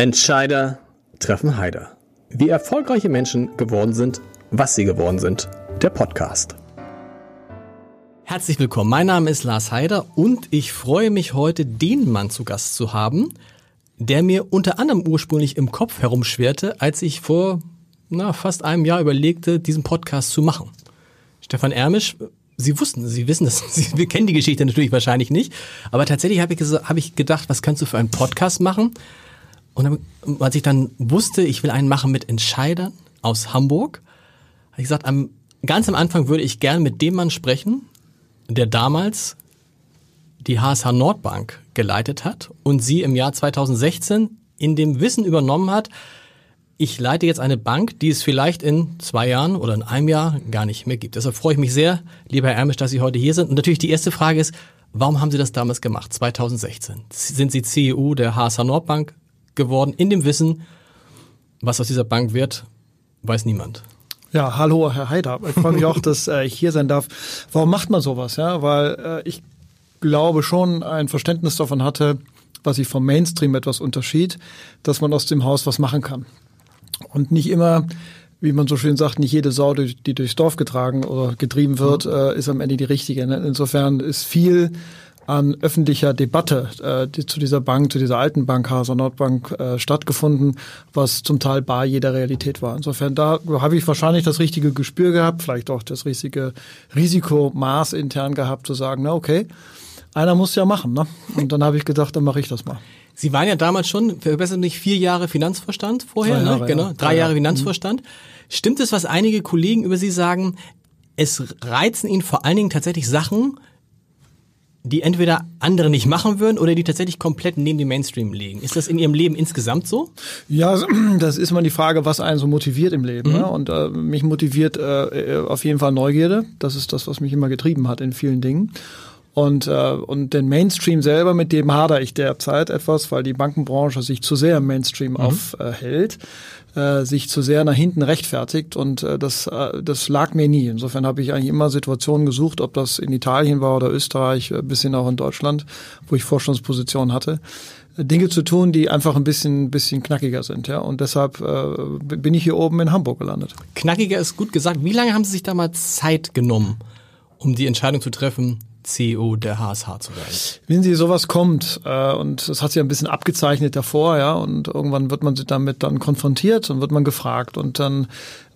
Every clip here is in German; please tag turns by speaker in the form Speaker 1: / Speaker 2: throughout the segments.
Speaker 1: Entscheider treffen Heider. Wie erfolgreiche Menschen geworden sind, was sie geworden sind. Der Podcast.
Speaker 2: Herzlich willkommen. Mein Name ist Lars Heider und ich freue mich heute, den Mann zu Gast zu haben, der mir unter anderem ursprünglich im Kopf herumschwerte, als ich vor na, fast einem Jahr überlegte, diesen Podcast zu machen. Stefan Ermisch, Sie wussten, Sie wissen das, Sie, wir kennen die Geschichte natürlich wahrscheinlich nicht, aber tatsächlich habe ich, hab ich gedacht, was kannst du für einen Podcast machen? Und dann, als ich dann wusste, ich will einen machen mit Entscheidern aus Hamburg, habe ich gesagt, am, ganz am Anfang würde ich gern mit dem Mann sprechen, der damals die HSH Nordbank geleitet hat und sie im Jahr 2016 in dem Wissen übernommen hat, ich leite jetzt eine Bank, die es vielleicht in zwei Jahren oder in einem Jahr gar nicht mehr gibt. Deshalb freue ich mich sehr, lieber Herr Ermisch, dass Sie heute hier sind. Und natürlich die erste Frage ist, warum haben Sie das damals gemacht, 2016? Sind Sie CEO der HSH Nordbank? Geworden, in dem Wissen, was aus dieser Bank wird, weiß niemand.
Speaker 3: Ja, hallo Herr Heider. Ich freue mich auch, dass äh, ich hier sein darf. Warum macht man sowas? Ja, weil äh, ich glaube schon ein Verständnis davon hatte, was sich vom Mainstream etwas unterschied, dass man aus dem Haus was machen kann. Und nicht immer, wie man so schön sagt, nicht jede Sau, die durchs Dorf getragen oder getrieben wird, mhm. äh, ist am Ende die richtige. Ne? Insofern ist viel an öffentlicher Debatte äh, die zu dieser Bank, zu dieser alten Bank, Hauser Nordbank, äh, stattgefunden, was zum Teil bar jeder Realität war. Insofern da habe ich wahrscheinlich das richtige Gespür gehabt, vielleicht auch das richtige Risikomaß intern gehabt, zu sagen, na okay, einer muss ja machen. Ne? Und dann habe ich gedacht, dann mache ich das mal.
Speaker 2: Sie waren ja damals schon, verbessert mich, vier Jahre Finanzvorstand vorher,
Speaker 3: ne?
Speaker 2: Jahre,
Speaker 3: ne?
Speaker 2: genau,
Speaker 3: ja.
Speaker 2: drei Jahre Finanzvorstand. Stimmt es, was einige Kollegen über Sie sagen, es reizen Ihnen vor allen Dingen tatsächlich Sachen, die entweder andere nicht machen würden oder die tatsächlich komplett neben dem Mainstream liegen. Ist das in Ihrem Leben insgesamt so?
Speaker 3: Ja, das ist mal die Frage, was einen so motiviert im Leben. Mhm. Ne? Und äh, mich motiviert äh, auf jeden Fall Neugierde. Das ist das, was mich immer getrieben hat in vielen Dingen. Und, äh, und den Mainstream selber, mit dem hadere ich derzeit etwas, weil die Bankenbranche sich zu sehr im Mainstream mhm. aufhält äh, sich zu sehr nach hinten rechtfertigt und äh, das, äh, das lag mir nie. Insofern habe ich eigentlich immer Situationen gesucht, ob das in Italien war oder Österreich, äh, bis hin auch in Deutschland, wo ich Vorstandspositionen hatte. Äh, Dinge zu tun, die einfach ein bisschen, bisschen knackiger sind, ja. Und deshalb äh, bin ich hier oben in Hamburg gelandet.
Speaker 2: Knackiger ist gut gesagt. Wie lange haben Sie sich da mal Zeit genommen, um die Entscheidung zu treffen, CEO der HSH zu werden?
Speaker 3: Wenn sie sowas kommt äh, und das hat sich ein bisschen abgezeichnet davor, ja, und irgendwann wird man sich damit dann konfrontiert und wird man gefragt und dann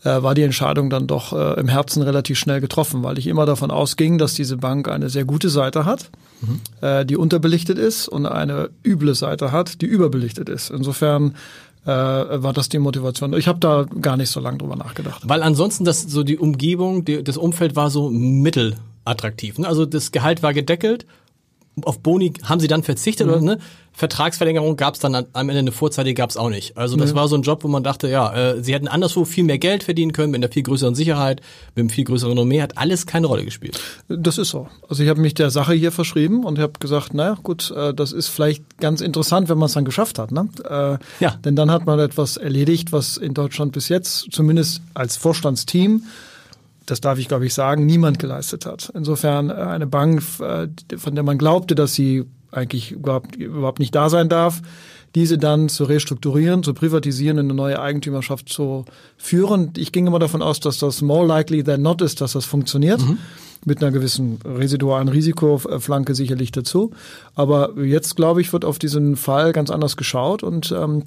Speaker 3: äh, war die Entscheidung dann doch äh, im Herzen relativ schnell getroffen, weil ich immer davon ausging, dass diese Bank eine sehr gute Seite hat, mhm. äh, die unterbelichtet ist und eine üble Seite hat, die überbelichtet ist. Insofern äh, war das die Motivation. Ich habe da gar nicht so lange drüber nachgedacht.
Speaker 2: Weil ansonsten das so die Umgebung, die, das Umfeld war so mittel attraktiv. Ne? Also das Gehalt war gedeckelt. Auf Boni haben sie dann verzichtet mhm. oder ne? Vertragsverlängerung gab es dann am Ende eine vorzeitige gab es auch nicht. Also das mhm. war so ein Job, wo man dachte, ja, äh, sie hätten anderswo viel mehr Geld verdienen können, mit einer viel größeren Sicherheit, mit einem viel größeren Renommee, hat alles keine Rolle gespielt.
Speaker 3: Das ist so. Also ich habe mich der Sache hier verschrieben und habe gesagt, naja gut, äh, das ist vielleicht ganz interessant, wenn man es dann geschafft hat. Ne? Äh, ja. Denn dann hat man etwas erledigt, was in Deutschland bis jetzt, zumindest als Vorstandsteam, das darf ich glaube ich sagen, niemand geleistet hat. Insofern äh, eine Bank, äh, von der man glaubte, dass sie eigentlich überhaupt, überhaupt nicht da sein darf, diese dann zu restrukturieren, zu privatisieren, in eine neue Eigentümerschaft zu führen. Ich ging immer davon aus, dass das more likely than not ist, dass das funktioniert. Mhm. Mit einer gewissen residualen Risikoflanke sicherlich dazu. Aber jetzt, glaube ich, wird auf diesen Fall ganz anders geschaut und ähm,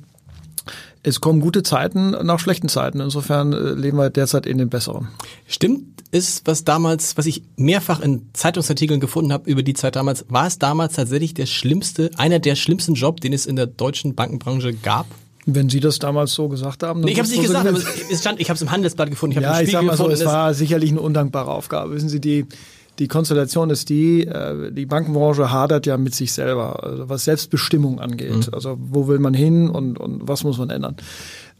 Speaker 3: es kommen gute Zeiten nach schlechten Zeiten. Insofern äh, leben wir derzeit in den besseren.
Speaker 2: Stimmt ist, was damals, was ich mehrfach in Zeitungsartikeln gefunden habe über die Zeit damals, war es damals tatsächlich der schlimmste, einer der schlimmsten Job, den es in der deutschen Bankenbranche gab?
Speaker 3: Wenn Sie das damals so gesagt haben,
Speaker 2: dann nee, ich habe es nicht gesagt, aber es stand, ich habe es im Handelsblatt gefunden.
Speaker 3: Ich ja, ich sag mal so, es war sicherlich eine undankbare Aufgabe. Wissen Sie, die die Konstellation ist die, äh, die Bankenbranche hadert ja mit sich selber, also was Selbstbestimmung angeht. Mhm. Also wo will man hin und, und was muss man ändern?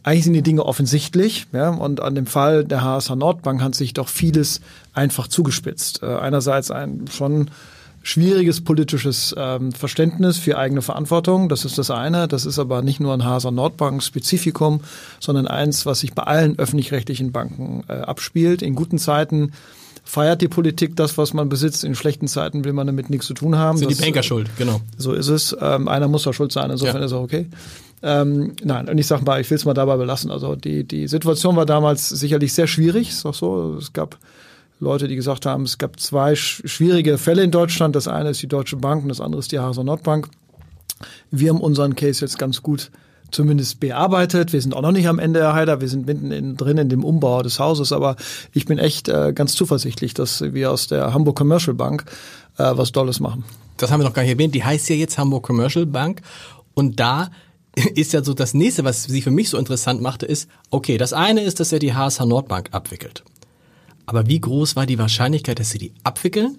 Speaker 3: Eigentlich sind die Dinge offensichtlich, ja, und an dem Fall der HSH Nordbank hat sich doch vieles einfach zugespitzt. Äh, einerseits ein schon schwieriges politisches ähm, Verständnis für eigene Verantwortung. Das ist das eine. Das ist aber nicht nur ein HSH Nordbank Spezifikum, sondern eins, was sich bei allen öffentlich-rechtlichen Banken äh, abspielt. In guten Zeiten feiert die Politik das, was man besitzt. In schlechten Zeiten will man damit nichts zu tun haben.
Speaker 2: Sind das, die Banker schuld, genau.
Speaker 3: So ist es. Ähm, einer muss da schuld sein, insofern ja. ist er okay. Ähm, nein, und ich sag mal, ich will es mal dabei belassen. Also die, die Situation war damals sicherlich sehr schwierig, ist auch so. Es gab Leute, die gesagt haben, es gab zwei schwierige Fälle in Deutschland. Das eine ist die Deutsche Bank und das andere ist die Hase Nordbank. Wir haben unseren Case jetzt ganz gut zumindest bearbeitet. Wir sind auch noch nicht am Ende, Herr Heider. Wir sind mitten in, drin in dem Umbau des Hauses. Aber ich bin echt äh, ganz zuversichtlich, dass wir aus der Hamburg Commercial Bank äh, was Dolles machen.
Speaker 2: Das haben wir noch gar nicht erwähnt. Die heißt ja jetzt Hamburg Commercial Bank. Und da ist ja so das nächste, was sie für mich so interessant machte, ist, okay, das eine ist, dass er die HSH Nordbank abwickelt. Aber wie groß war die Wahrscheinlichkeit, dass sie die abwickeln,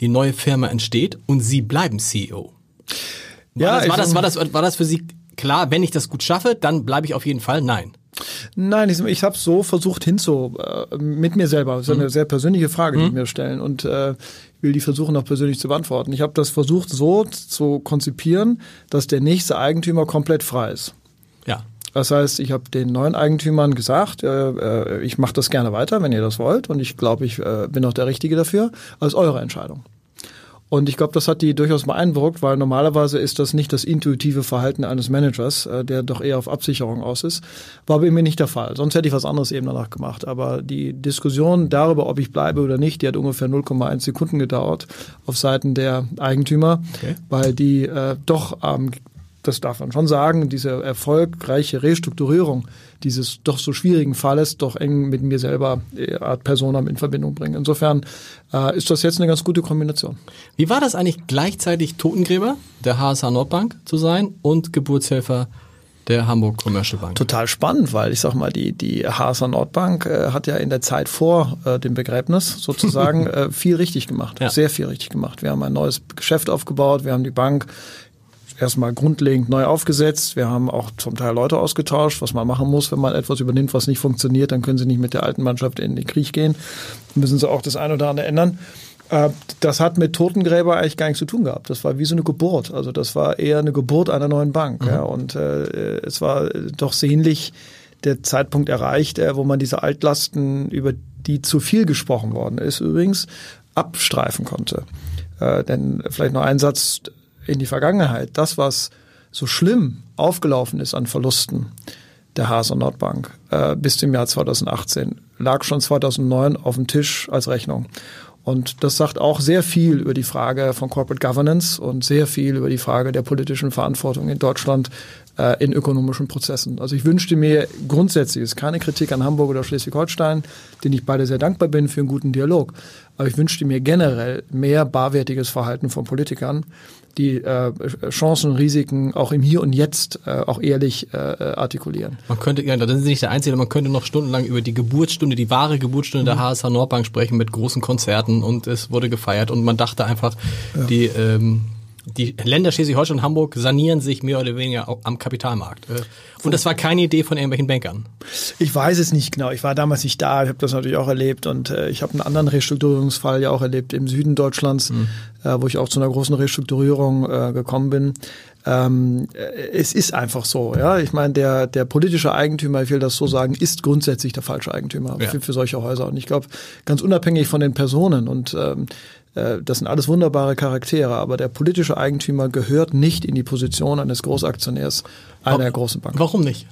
Speaker 2: die neue Firma entsteht und sie bleiben CEO? War, ja, das, war, das, war, das, war das für Sie klar, wenn ich das gut schaffe, dann bleibe ich auf jeden Fall? Nein.
Speaker 3: Nein, ich, ich habe so versucht hinzu äh, mit mir selber. Das ist eine mhm. sehr persönliche Frage, die mhm. mir stellen und äh, will die versuchen auch persönlich zu beantworten. Ich habe das versucht so zu konzipieren, dass der nächste Eigentümer komplett frei ist.
Speaker 2: Ja.
Speaker 3: Das heißt, ich habe den neuen Eigentümern gesagt, äh, äh ich mache das gerne weiter, wenn ihr das wollt und ich glaube, ich äh, bin auch der Richtige dafür. Das ist eure Entscheidung. Und ich glaube, das hat die durchaus beeindruckt, weil normalerweise ist das nicht das intuitive Verhalten eines Managers, äh, der doch eher auf Absicherung aus ist. War bei mir nicht der Fall. Sonst hätte ich was anderes eben danach gemacht. Aber die Diskussion darüber, ob ich bleibe oder nicht, die hat ungefähr 0,1 Sekunden gedauert auf Seiten der Eigentümer, okay. weil die äh, doch ähm, das darf man schon sagen, diese erfolgreiche Restrukturierung dieses doch so schwierigen Falles doch eng mit mir selber äh, Art Personam in Verbindung bringen. Insofern äh, ist das jetzt eine ganz gute Kombination.
Speaker 2: Wie war das eigentlich gleichzeitig Totengräber der HSH Nordbank zu sein und Geburtshelfer der Hamburg Commercial Bank.
Speaker 3: Total spannend, weil ich sag mal, die, die HSH Nordbank äh, hat ja in der Zeit vor äh, dem Begräbnis sozusagen äh, viel richtig gemacht, ja. sehr viel richtig gemacht. Wir haben ein neues Geschäft aufgebaut, wir haben die Bank erstmal grundlegend neu aufgesetzt. Wir haben auch zum Teil Leute ausgetauscht, was man machen muss, wenn man etwas übernimmt, was nicht funktioniert, dann können sie nicht mit der alten Mannschaft in den Krieg gehen. Müssen sie auch das eine oder andere ändern. Äh, das hat mit Totengräber eigentlich gar nichts zu tun gehabt. Das war wie so eine Geburt. Also das war eher eine Geburt einer neuen Bank. Mhm. Ja. Und äh, es war doch sehnlich der Zeitpunkt erreicht, äh, wo man diese Altlasten, über die zu viel gesprochen worden ist, übrigens abstreifen konnte. Äh, denn vielleicht noch ein Satz in die Vergangenheit, das, was so schlimm aufgelaufen ist an Verlusten der Hase Nordbank äh, bis zum Jahr 2018, lag schon 2009 auf dem Tisch als Rechnung. Und das sagt auch sehr viel über die Frage von Corporate Governance und sehr viel über die Frage der politischen Verantwortung in Deutschland äh, in ökonomischen Prozessen. Also ich wünschte mir grundsätzlich, ist keine Kritik an Hamburg oder Schleswig-Holstein, den ich beide sehr dankbar bin für einen guten Dialog, aber ich wünschte mir generell mehr barwertiges Verhalten von Politikern, die äh, Chancen und Risiken auch im Hier und Jetzt äh, auch ehrlich äh, artikulieren.
Speaker 2: Man könnte, ja, da sind Sie nicht der Einzige, man könnte noch stundenlang über die Geburtsstunde, die wahre Geburtsstunde mhm. der HSH Nordbank sprechen mit großen Konzerten und es wurde gefeiert und man dachte einfach, ja. die ähm, die Länder Schleswig-Holstein und Hamburg sanieren sich mehr oder weniger am Kapitalmarkt. Äh, und das war keine Idee von irgendwelchen Bankern.
Speaker 3: Ich weiß es nicht genau. Ich war damals nicht da. Ich habe das natürlich auch erlebt und äh, ich habe einen anderen Restrukturierungsfall ja auch erlebt im Süden Deutschlands, mhm. äh, wo ich auch zu einer großen Restrukturierung äh, gekommen bin. Ähm, äh, es ist einfach so, ja. Ich meine, der, der politische Eigentümer, ich will das so sagen, ist grundsätzlich der falsche Eigentümer ja. für, für solche Häuser. Und ich glaube, ganz unabhängig von den Personen und ähm, äh, das sind alles wunderbare Charaktere, aber der politische Eigentümer gehört nicht in die Position eines Großaktionärs einer großen Bank.
Speaker 2: Warum nicht?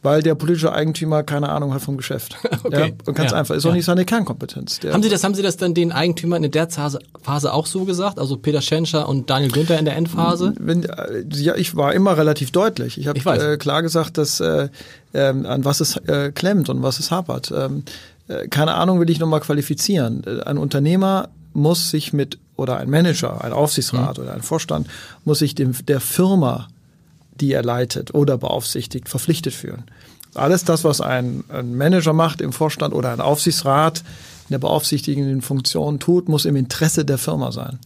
Speaker 3: Weil der politische Eigentümer keine Ahnung hat vom Geschäft. okay. Ja, und ganz ja. einfach, ist auch nicht seine Kernkompetenz.
Speaker 2: Haben Sie das, haben Sie das dann den Eigentümern in der Phase auch so gesagt? Also Peter Schenscher und Daniel Günther in der Endphase?
Speaker 3: Wenn, äh, ja, ich war immer relativ deutlich. Ich habe äh, klar gesagt, dass äh, äh, an was es äh, klemmt und was es hapert. Ähm, äh, keine Ahnung will ich nochmal qualifizieren. Ein Unternehmer muss sich mit, oder ein Manager, ein Aufsichtsrat mhm. oder ein Vorstand, muss sich dem, der Firma, die er leitet oder beaufsichtigt, verpflichtet fühlen. Alles das, was ein, ein Manager macht im Vorstand oder ein Aufsichtsrat in der beaufsichtigenden Funktion tut, muss im Interesse der Firma sein.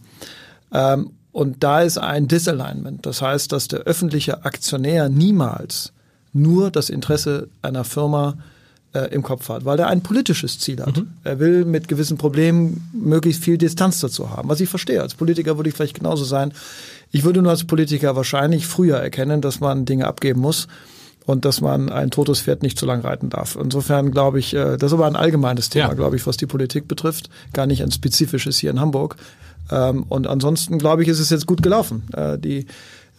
Speaker 3: Ähm, und da ist ein Disalignment. Das heißt, dass der öffentliche Aktionär niemals nur das Interesse einer Firma äh, im Kopf hat, weil er ein politisches Ziel hat. Mhm. Er will mit gewissen Problemen möglichst viel Distanz dazu haben, was ich verstehe. Als Politiker würde ich vielleicht genauso sein. Ich würde nur als Politiker wahrscheinlich früher erkennen, dass man Dinge abgeben muss und dass man ein totes Pferd nicht zu lang reiten darf. Insofern glaube ich, äh, das ist aber ein allgemeines Thema, ja. glaube ich, was die Politik betrifft, gar nicht ein spezifisches hier in Hamburg. Ähm, und ansonsten glaube ich, ist es jetzt gut gelaufen. Äh, die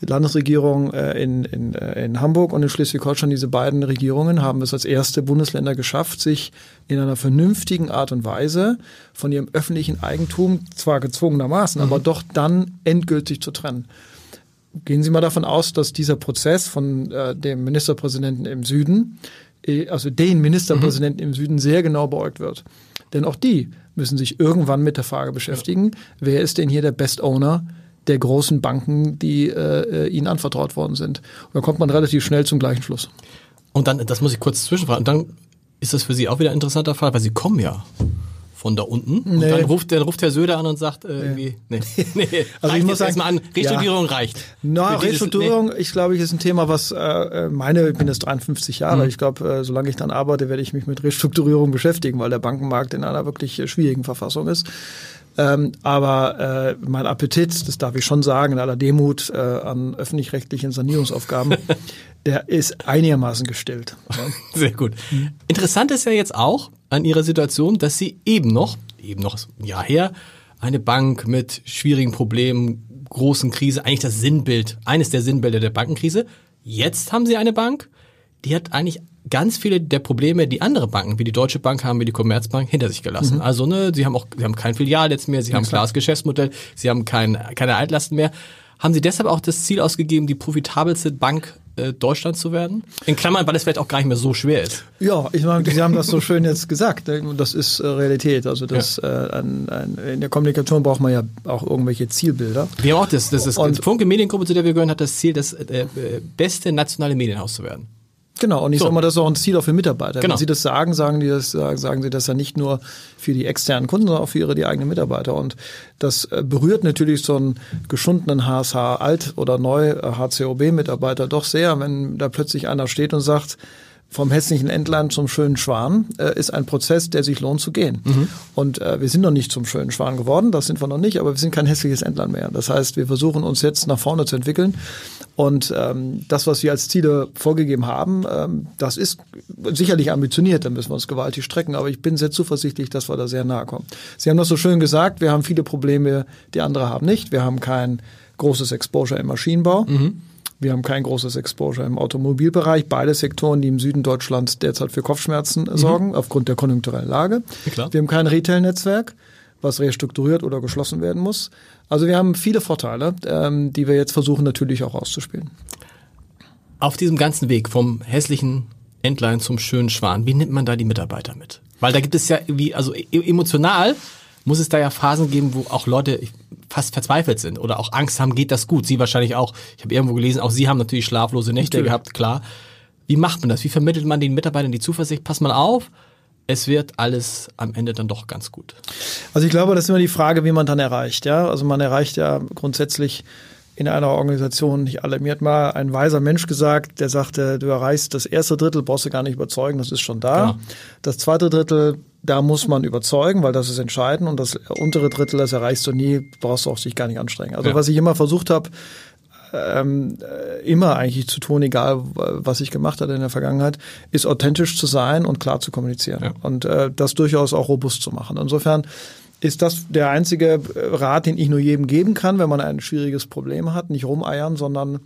Speaker 3: Landesregierung äh, in, in, äh, in Hamburg und in Schleswig-Holstein, diese beiden Regierungen haben es als erste Bundesländer geschafft, sich in einer vernünftigen Art und Weise von ihrem öffentlichen Eigentum, zwar gezwungenermaßen, mhm. aber doch dann endgültig zu trennen. Gehen Sie mal davon aus, dass dieser Prozess von äh, dem Ministerpräsidenten im Süden, äh, also den Ministerpräsidenten mhm. im Süden, sehr genau beäugt wird. Denn auch die müssen sich irgendwann mit der Frage beschäftigen, ja. wer ist denn hier der Best Owner der großen Banken, die äh, ihnen anvertraut worden sind. Und da kommt man relativ schnell zum gleichen Schluss.
Speaker 2: Und dann, das muss ich kurz zwischenfragen, und dann ist das für Sie auch wieder ein interessanter Fall, weil Sie kommen ja von da unten. Und nee. dann ruft, dann ruft Herr Söder an und sagt äh, irgendwie, nee, nee,
Speaker 3: also ich muss sagen,
Speaker 2: an, Restrukturierung ja. reicht.
Speaker 3: Na, Restrukturierung, nee. ich glaube, ich ist ein Thema, was äh, meine, ich bin jetzt 53 Jahre, mhm. ich glaube, äh, solange ich dann arbeite, werde ich mich mit Restrukturierung beschäftigen, weil der Bankenmarkt in einer wirklich äh, schwierigen Verfassung ist. Ähm, aber äh, mein Appetit, das darf ich schon sagen, in aller Demut äh, an öffentlich-rechtlichen Sanierungsaufgaben, der ist einigermaßen gestillt.
Speaker 2: Sehr gut. Interessant ist ja jetzt auch an Ihrer Situation, dass Sie eben noch, eben noch ein Jahr her, eine Bank mit schwierigen Problemen, großen Krise, eigentlich das Sinnbild, eines der Sinnbilder der Bankenkrise. Jetzt haben Sie eine Bank, die hat eigentlich ganz viele der Probleme, die andere Banken, wie die Deutsche Bank haben, wie die Commerzbank, hinter sich gelassen. Mhm. Also ne, sie haben auch, sie haben kein Filialnetz mehr, sie ja, haben ein klares Geschäftsmodell, sie haben kein, keine Altlasten mehr. Haben Sie deshalb auch das Ziel ausgegeben, die profitabelste Bank äh, Deutschland zu werden? In Klammern, weil es vielleicht auch gar nicht mehr so schwer ist.
Speaker 3: Ja, ich meine, Sie haben das so schön jetzt gesagt. Ne? Das ist äh, Realität. Also das ja. äh, an, an, in der Kommunikation braucht man ja auch irgendwelche Zielbilder.
Speaker 2: Wir haben auch das. Das ist Und, Funke Mediengruppe, zu der wir gehören, hat das Ziel, das äh, äh beste nationale Medienhaus zu werden.
Speaker 3: Genau, und ich so. sage mal, das ist auch ein Ziel auch für Mitarbeiter. Genau. Wenn Sie das sagen, sagen die das, sagen Sie das ja nicht nur für die externen Kunden, sondern auch für ihre die eigenen Mitarbeiter. Und das äh, berührt natürlich so einen geschundenen HSH Alt oder neu HCOB Mitarbeiter doch sehr, wenn da plötzlich einer steht und sagt, vom hässlichen Entlein zum schönen Schwan äh, ist ein Prozess, der sich lohnt zu gehen. Mhm. Und äh, wir sind noch nicht zum schönen Schwan geworden, das sind wir noch nicht, aber wir sind kein hässliches Entlein mehr. Das heißt, wir versuchen uns jetzt nach vorne zu entwickeln. Und ähm, das, was wir als Ziele vorgegeben haben, ähm, das ist sicherlich ambitioniert, da müssen wir uns gewaltig strecken, aber ich bin sehr zuversichtlich, dass wir da sehr nahe kommen. Sie haben das so schön gesagt, wir haben viele Probleme, die andere haben nicht. Wir haben kein großes Exposure im Maschinenbau. Mhm. Wir haben kein großes Exposure im Automobilbereich. Beide Sektoren, die im Süden Deutschlands derzeit für Kopfschmerzen mhm. sorgen, aufgrund der konjunkturellen Lage. Ja, wir haben kein Retail-Netzwerk, was restrukturiert oder geschlossen werden muss. Also wir haben viele Vorteile, ähm, die wir jetzt versuchen natürlich auch auszuspielen.
Speaker 2: Auf diesem ganzen Weg vom hässlichen Entlein zum schönen Schwan, wie nimmt man da die Mitarbeiter mit? Weil da gibt es ja irgendwie, also e-, emotional muss es da ja Phasen geben, wo auch Leute fast verzweifelt sind oder auch Angst haben, geht das gut? Sie wahrscheinlich auch. Ich habe irgendwo gelesen, auch Sie haben natürlich schlaflose Nächte natürlich. gehabt, klar. Wie macht man das? Wie vermittelt man den Mitarbeitern die Zuversicht? Pass mal auf, es wird alles am Ende dann doch ganz gut.
Speaker 3: Also ich glaube, das ist immer die Frage, wie man dann erreicht. Ja, also man erreicht ja grundsätzlich in einer Organisation nicht alle. Mir hat mal ein weiser Mensch gesagt, der sagte, du erreichst das erste Drittel, brauchst du gar nicht überzeugen, das ist schon da. Ja. Das zweite Drittel, da muss man überzeugen, weil das ist entscheidend. Und das untere Drittel, das erreichst du nie, brauchst du auch sich gar nicht anstrengen. Also ja. was ich immer versucht habe, ähm, äh, immer eigentlich zu tun, egal was ich gemacht hatte in der Vergangenheit, ist authentisch zu sein und klar zu kommunizieren ja. und äh, das durchaus auch robust zu machen. Insofern ist das der einzige äh, Rat, den ich nur jedem geben kann, wenn man ein schwieriges Problem hat, nicht rumeiern, sondern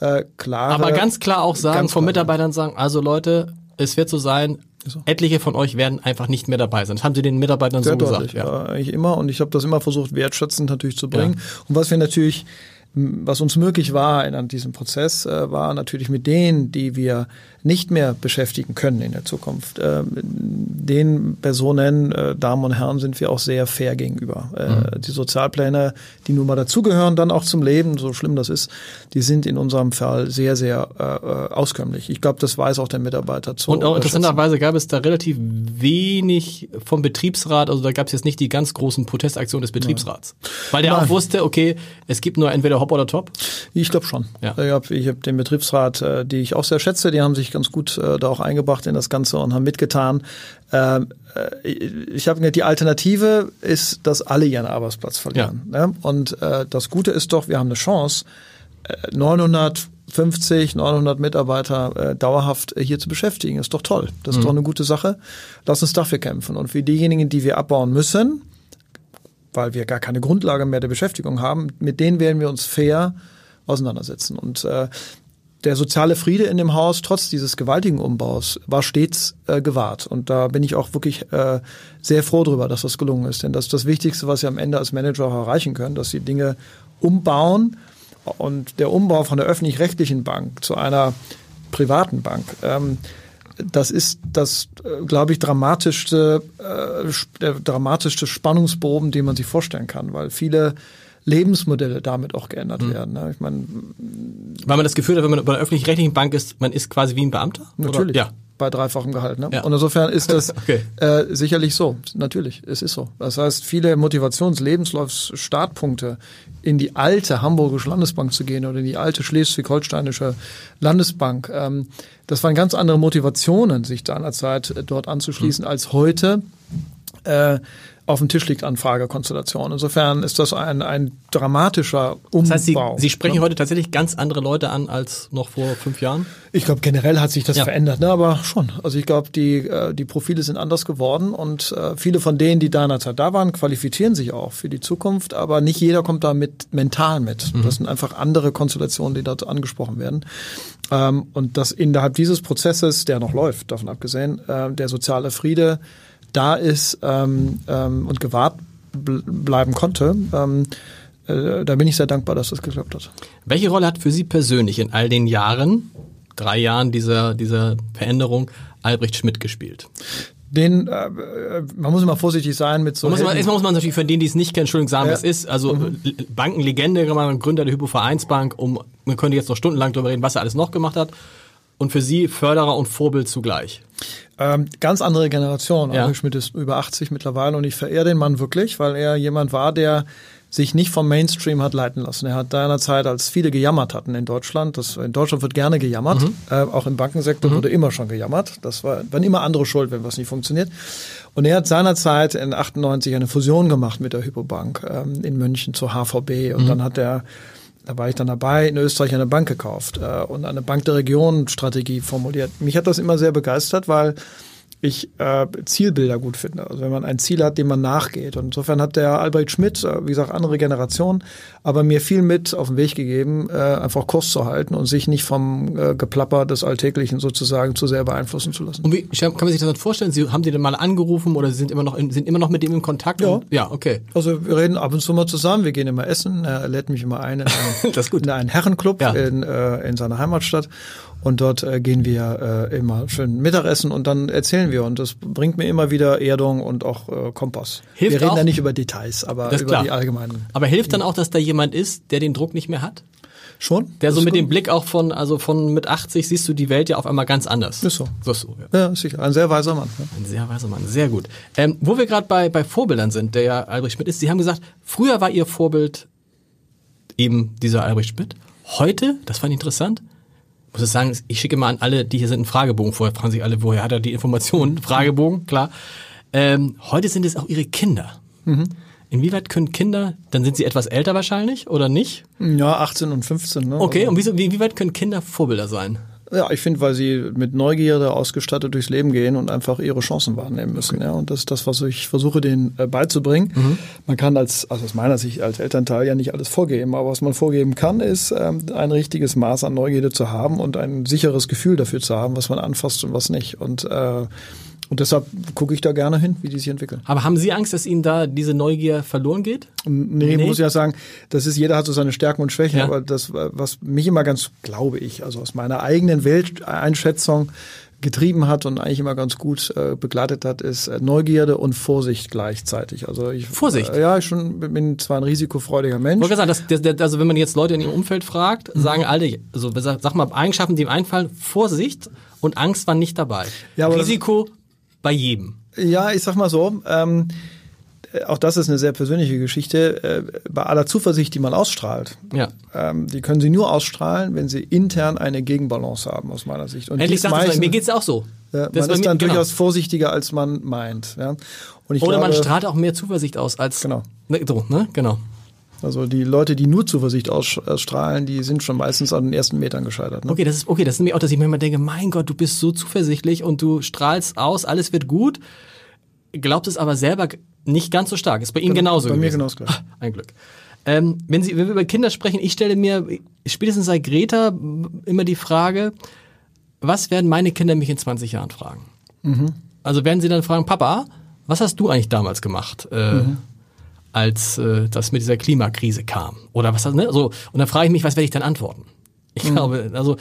Speaker 3: äh, klar.
Speaker 2: Aber ganz klar auch sagen, von Mitarbeitern sagen, also Leute, es wird so sein, so. Etliche von euch werden einfach nicht mehr dabei sein. Das haben sie den Mitarbeitern Sehr so deutlich, gesagt.
Speaker 3: Ja, eigentlich immer. Und ich habe das immer versucht, wertschätzend natürlich zu bringen. Ja. Und was wir natürlich was uns möglich war in diesem Prozess, äh, war natürlich mit denen, die wir nicht mehr beschäftigen können in der Zukunft. Äh, den Personen, äh, Damen und Herren, sind wir auch sehr fair gegenüber. Mhm. Die Sozialpläne, die nun mal dazugehören, dann auch zum Leben, so schlimm das ist, die sind in unserem Fall sehr, sehr äh, auskömmlich. Ich glaube, das weiß auch der Mitarbeiter zu.
Speaker 2: Und auch interessanterweise gab es da relativ wenig vom Betriebsrat, also da gab es jetzt nicht die ganz großen Protestaktionen des Betriebsrats. Nein. Weil der Nein. auch wusste, okay, es gibt nur entweder Hop oder Top.
Speaker 3: Ich glaube schon. Ja. Ich habe hab den Betriebsrat, die ich auch sehr schätze, die haben sich ganz gut äh, da auch eingebracht in das Ganze und haben mitgetan. Ähm, äh, ich habe die Alternative ist, dass alle ihren Arbeitsplatz verlieren. Ja. Ne? Und äh, das Gute ist doch, wir haben eine Chance, äh, 950, 900 Mitarbeiter äh, dauerhaft hier zu beschäftigen. Ist doch toll. Das ist mhm. doch eine gute Sache. Lass uns dafür kämpfen. Und für diejenigen, die wir abbauen müssen, weil wir gar keine Grundlage mehr der Beschäftigung haben, mit denen werden wir uns fair auseinandersetzen. Und äh, der soziale Friede in dem Haus, trotz dieses gewaltigen Umbaus, war stets äh, gewahrt. Und da bin ich auch wirklich äh, sehr froh drüber, dass das gelungen ist. Denn das ist das Wichtigste, was Sie am Ende als Manager auch erreichen können, dass Sie Dinge umbauen. Und der Umbau von der öffentlich-rechtlichen Bank zu einer privaten Bank, ähm, das ist das, äh, glaube ich, dramatischste, äh, der dramatischste Spannungsbogen, den man sich vorstellen kann, weil viele Lebensmodelle damit auch geändert mhm. werden. Ne? Ich meine,
Speaker 2: weil man das Gefühl hat, wenn man bei einer öffentlich-rechtlichen Bank ist, man ist quasi wie ein Beamter?
Speaker 3: Natürlich. Oder? Ja bei dreifachem Gehalt. Ne? Ja. Und insofern ist das okay. äh, sicherlich so. Natürlich, es ist so. Das heißt, viele Motivations-, Lebenslaufs-Startpunkte in die alte Hamburgische Landesbank zu gehen oder in die alte Schleswig-Holsteinische Landesbank, ähm, das waren ganz andere Motivationen, sich seinerzeit dort anzuschließen, mhm. als heute. Äh, auf dem Tisch liegt an Fragekonstellation. Insofern ist das ein, ein dramatischer Umbau. Das heißt,
Speaker 2: Sie, Sie sprechen ja. heute tatsächlich ganz andere Leute an als noch vor fünf Jahren?
Speaker 3: Ich glaube, generell hat sich das ja. verändert, ne? aber schon. Also ich glaube, die, äh, die Profile sind anders geworden und äh, viele von denen, die seinerzeit da waren, qualifizieren sich auch für die Zukunft, aber nicht jeder kommt da mit mental mit. Mhm. Das sind einfach andere Konstellationen, die dort angesprochen werden. Ähm, und das innerhalb dieses Prozesses, der noch läuft, davon abgesehen, äh, der soziale Friede, da ist ähm, ähm, und gewahrt bleiben konnte. Ähm, äh, da bin ich sehr dankbar, dass das geklappt hat.
Speaker 2: Welche Rolle hat für Sie persönlich in all den Jahren, drei Jahren dieser, dieser Veränderung, Albrecht Schmidt gespielt?
Speaker 3: den, äh, man muss immer vorsichtig sein mit so.
Speaker 2: Man muss man, erstmal muss man natürlich für denen, die es nicht kennen, Entschuldigung, sagen, ja. was ist. Also mhm. Bankenlegende, Gründer der Hypovereinsbank, um, man könnte jetzt noch stundenlang darüber reden, was er alles noch gemacht hat. Und für Sie Förderer und Vorbild zugleich.
Speaker 3: Ähm, ganz andere Generation. Ja. Schmidt ist über 80 mittlerweile und ich verehre den Mann wirklich, weil er jemand war, der sich nicht vom Mainstream hat leiten lassen. Er hat seinerzeit, als viele gejammert hatten in Deutschland, das, in Deutschland wird gerne gejammert, mhm. äh, auch im Bankensektor mhm. wurde immer schon gejammert. Das war, waren immer andere schuld, wenn was nicht funktioniert. Und er hat seinerzeit in 98 eine Fusion gemacht mit der Hypobank ähm, in München zur HVB und mhm. dann hat er da war ich dann dabei, in Österreich eine Bank gekauft äh, und eine Bank der Region Strategie formuliert. Mich hat das immer sehr begeistert, weil ich äh, Zielbilder gut finde. Also wenn man ein Ziel hat, dem man nachgeht. Und insofern hat der Albrecht Schmidt, äh, wie gesagt, andere Generation, aber mir viel mit auf den Weg gegeben, äh, einfach Kurs zu halten und sich nicht vom äh, Geplapper des Alltäglichen sozusagen zu sehr beeinflussen zu lassen.
Speaker 2: Und wie kann man sich das dann vorstellen? Sie haben die denn mal angerufen oder sind immer noch in, sind immer noch mit dem in Kontakt?
Speaker 3: Ja.
Speaker 2: Und, ja, okay.
Speaker 3: Also wir reden ab und zu mal zusammen, wir gehen immer essen, er lädt mich immer ein in, ein, in einen Herrenclub ja. in, äh, in seiner Heimatstadt und dort äh, gehen wir äh, immer schön Mittagessen und dann erzählen wir. Und das bringt mir immer wieder Erdung und auch äh, Kompass. Hilft wir reden auch, ja nicht über Details, aber über klar. die allgemeinen.
Speaker 2: Aber hilft dann auch, dass da jemand ist, der den Druck nicht mehr hat?
Speaker 3: Schon.
Speaker 2: Der so mit gut. dem Blick auch von, also von mit 80 siehst du die Welt ja auf einmal ganz anders.
Speaker 3: Ist so. Das ist so ja. ja, sicher. Ein sehr weiser Mann. Ja.
Speaker 2: Ein sehr weiser Mann, sehr gut. Ähm, wo wir gerade bei, bei Vorbildern sind, der ja Albrecht Schmidt ist, Sie haben gesagt, früher war Ihr Vorbild eben dieser Albrecht Schmidt. Heute, das fand ich interessant, muss ich sagen, ich schicke mal an alle, die hier sind, einen Fragebogen vorher. Fragen sich alle, woher hat er die Informationen? Fragebogen, klar. Ähm, heute sind es auch ihre Kinder. Mhm. Inwieweit können Kinder, dann sind sie etwas älter wahrscheinlich oder nicht?
Speaker 3: Ja, 18 und 15. Ne?
Speaker 2: Okay, und wie, wie weit können Kinder Vorbilder sein?
Speaker 3: Ja, ich finde, weil sie mit Neugierde ausgestattet durchs Leben gehen und einfach ihre Chancen wahrnehmen müssen. Okay. Ja, und das ist das, was ich versuche, denen äh, beizubringen. Mhm. Man kann als, also aus meiner Sicht als Elternteil ja nicht alles vorgeben, aber was man vorgeben kann, ist ähm, ein richtiges Maß an Neugierde zu haben und ein sicheres Gefühl dafür zu haben, was man anfasst und was nicht. Und äh, und deshalb gucke ich da gerne hin, wie die sich entwickeln.
Speaker 2: Aber haben Sie Angst, dass Ihnen da diese Neugier verloren geht?
Speaker 3: Nee, nee. muss ich ja sagen, das ist, jeder hat so seine Stärken und Schwächen, ja. aber das, was mich immer ganz, glaube ich, also aus meiner eigenen Welteinschätzung getrieben hat und eigentlich immer ganz gut äh, begleitet hat, ist äh, Neugierde und Vorsicht gleichzeitig. Also ich,
Speaker 2: Vorsicht?
Speaker 3: Äh, ja, ich schon, bin zwar ein risikofreudiger Mensch.
Speaker 2: Ich sagen, das, das, also wenn man jetzt Leute in ihrem Umfeld fragt, mhm. sagen alle, also sag mal Eigenschaften, die ihm einfallen, Vorsicht und Angst waren nicht dabei. Ja, Risiko bei jedem.
Speaker 3: Ja, ich sag mal so, ähm, auch das ist eine sehr persönliche Geschichte, äh, bei aller Zuversicht, die man ausstrahlt. Ja. Ähm, die können sie nur ausstrahlen, wenn sie intern eine Gegenbalance haben, aus meiner Sicht.
Speaker 2: Und Endlich sagt meisten, mir geht's auch so.
Speaker 3: Ja, man ist dann genau. durchaus vorsichtiger, als man meint. Ja.
Speaker 2: Oder glaube, man strahlt auch mehr Zuversicht aus als.
Speaker 3: Genau.
Speaker 2: Ne, so, ne? Genau.
Speaker 3: Also die Leute, die nur Zuversicht ausstrahlen, die sind schon meistens an den ersten Metern gescheitert.
Speaker 2: Ne? Okay, das ist okay. Das ist nämlich auch, dass ich mir immer denke, mein Gott, du bist so zuversichtlich und du strahlst aus, alles wird gut. Glaubt es aber selber nicht ganz so stark. Ist bei Ihnen genau, genauso.
Speaker 3: Bei gewesen. mir genauso gleich.
Speaker 2: Ein Glück. Ähm, wenn, Sie, wenn wir über Kinder sprechen, ich stelle mir spätestens seit Greta immer die Frage, was werden meine Kinder mich in 20 Jahren fragen? Mhm. Also werden sie dann fragen, Papa, was hast du eigentlich damals gemacht, äh, mhm. Als äh, das mit dieser Klimakrise kam? Oder was ne? so, und dann frage ich mich, was werde ich dann antworten? Ich mhm. glaube, also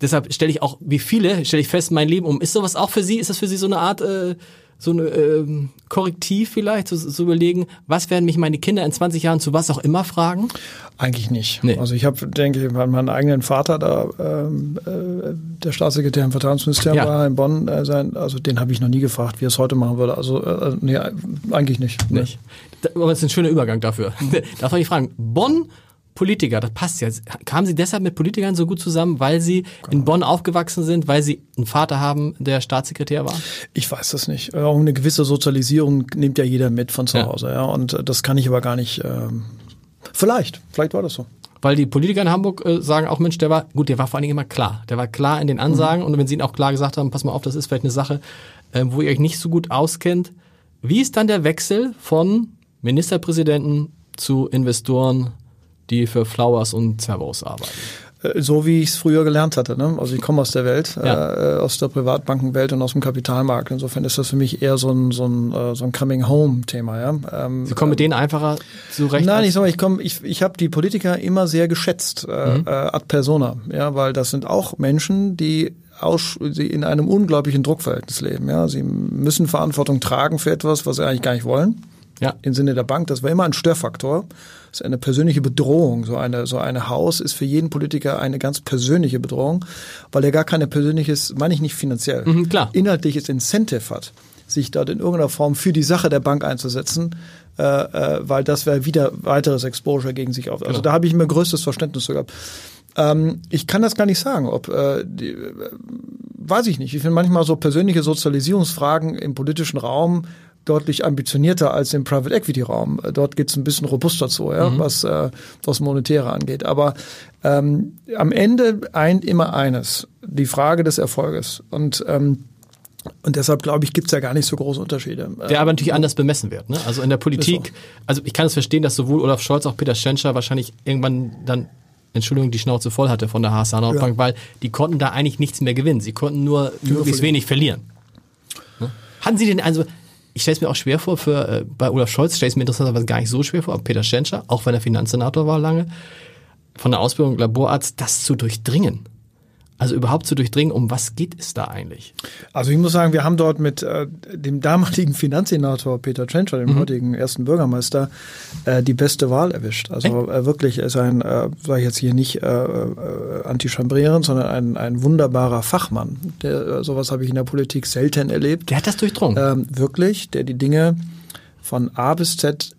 Speaker 2: deshalb stelle ich auch, wie viele, stelle ich fest, mein Leben um. Ist sowas auch für Sie, ist das für Sie so eine Art äh, so ein ähm, Korrektiv vielleicht, zu, zu überlegen, was werden mich meine Kinder in 20 Jahren zu was auch immer fragen?
Speaker 3: Eigentlich nicht. Nee. Also ich habe, denke ich, meinen eigenen Vater da, ähm, äh, der Staatssekretär im Verteidigungsministerium ja. war in Bonn, äh, sein, also den habe ich noch nie gefragt, wie er es heute machen würde. Also äh, nee, eigentlich nicht.
Speaker 2: Nicht. Aber das ist ein schöner Übergang dafür. Mhm. Darf ich fragen, Bonn Politiker, das passt ja. Kamen Sie deshalb mit Politikern so gut zusammen, weil Sie genau. in Bonn aufgewachsen sind, weil Sie einen Vater haben, der Staatssekretär war?
Speaker 3: Ich weiß das nicht. Auch eine gewisse Sozialisierung nimmt ja jeder mit von zu ja. Hause. Ja. Und äh, das kann ich aber gar nicht. Ähm, vielleicht, vielleicht war das so.
Speaker 2: Weil die Politiker in Hamburg äh, sagen auch, Mensch, der war, gut, der war vor allen Dingen immer klar. Der war klar in den Ansagen mhm. und wenn Sie ihn auch klar gesagt haben, pass mal auf, das ist vielleicht eine Sache, äh, wo ihr euch nicht so gut auskennt. Wie ist dann der Wechsel von Ministerpräsidenten zu Investoren die für Flowers und Servos arbeiten.
Speaker 3: Äh, so wie ich es früher gelernt hatte. Ne? Also ich komme aus der Welt, ja. äh, aus der Privatbankenwelt und aus dem Kapitalmarkt. Insofern ist das für mich eher so ein, so ein, äh, so ein Coming-Home-Thema. Ja?
Speaker 2: Ähm, Sie kommen mit denen einfacher zurecht?
Speaker 3: Nein, ich sag mal, ich, komm, ich, ich habe die Politiker immer sehr geschätzt, äh, mhm. äh, ad persona. Ja? Weil das sind auch Menschen, die aus, sie in einem unglaublichen Druckverhältnis leben. Ja? Sie müssen Verantwortung tragen für etwas, was sie eigentlich gar nicht wollen. Ja. Im Sinne der Bank. Das war immer ein Störfaktor. Das ist eine persönliche Bedrohung. So eine, so eine Haus ist für jeden Politiker eine ganz persönliche Bedrohung, weil er gar keine persönliches, meine ich nicht finanziell, mhm, klar. inhaltliches Incentive hat, sich dort in irgendeiner Form für die Sache der Bank einzusetzen, äh, äh, weil das wäre wieder weiteres Exposure gegen sich auf. Also genau. da habe ich mir größtes Verständnis zu gehabt. Ähm, ich kann das gar nicht sagen, ob äh, die, äh, weiß ich nicht. Ich finde manchmal so persönliche Sozialisierungsfragen im politischen Raum deutlich ambitionierter als im Private Equity Raum. Dort geht es ein bisschen robuster zu, ja, mhm. was äh, das Monetäre angeht. Aber ähm, am Ende eint immer eines, die Frage des Erfolges. Und ähm, und deshalb glaube ich, gibt es ja gar nicht so große Unterschiede.
Speaker 2: Der aber natürlich anders bemessen wird. Ne? Also in der Politik, also ich kann es verstehen, dass sowohl Olaf Scholz als auch Peter Schenscher wahrscheinlich irgendwann dann Entschuldigung, die Schnauze voll hatte von der HSA Nordbank, ja. weil die konnten da eigentlich nichts mehr gewinnen. Sie konnten nur möglichst wenig verlieren. Ne? Hatten Sie denn also, ich stelle es mir auch schwer vor, für äh, bei Olaf Scholz stelle ich es mir interessanterweise gar nicht so schwer vor, aber Peter Schenscher, auch wenn er Finanzsenator war lange, von der Ausbildung Laborarzt, das zu durchdringen. Also überhaupt zu durchdringen, um was geht es da eigentlich?
Speaker 3: Also ich muss sagen, wir haben dort mit äh, dem damaligen Finanzsenator Peter Tschentscher, dem mhm. heutigen ersten Bürgermeister, äh, die beste Wahl erwischt. Also äh, wirklich, er ist ein, äh, sage ich jetzt hier nicht äh, äh, antichambrierend, sondern ein, ein wunderbarer Fachmann. Der, äh, sowas habe ich in der Politik selten erlebt.
Speaker 2: Der hat das durchdrungen.
Speaker 3: Ähm, wirklich, der die Dinge von A bis Z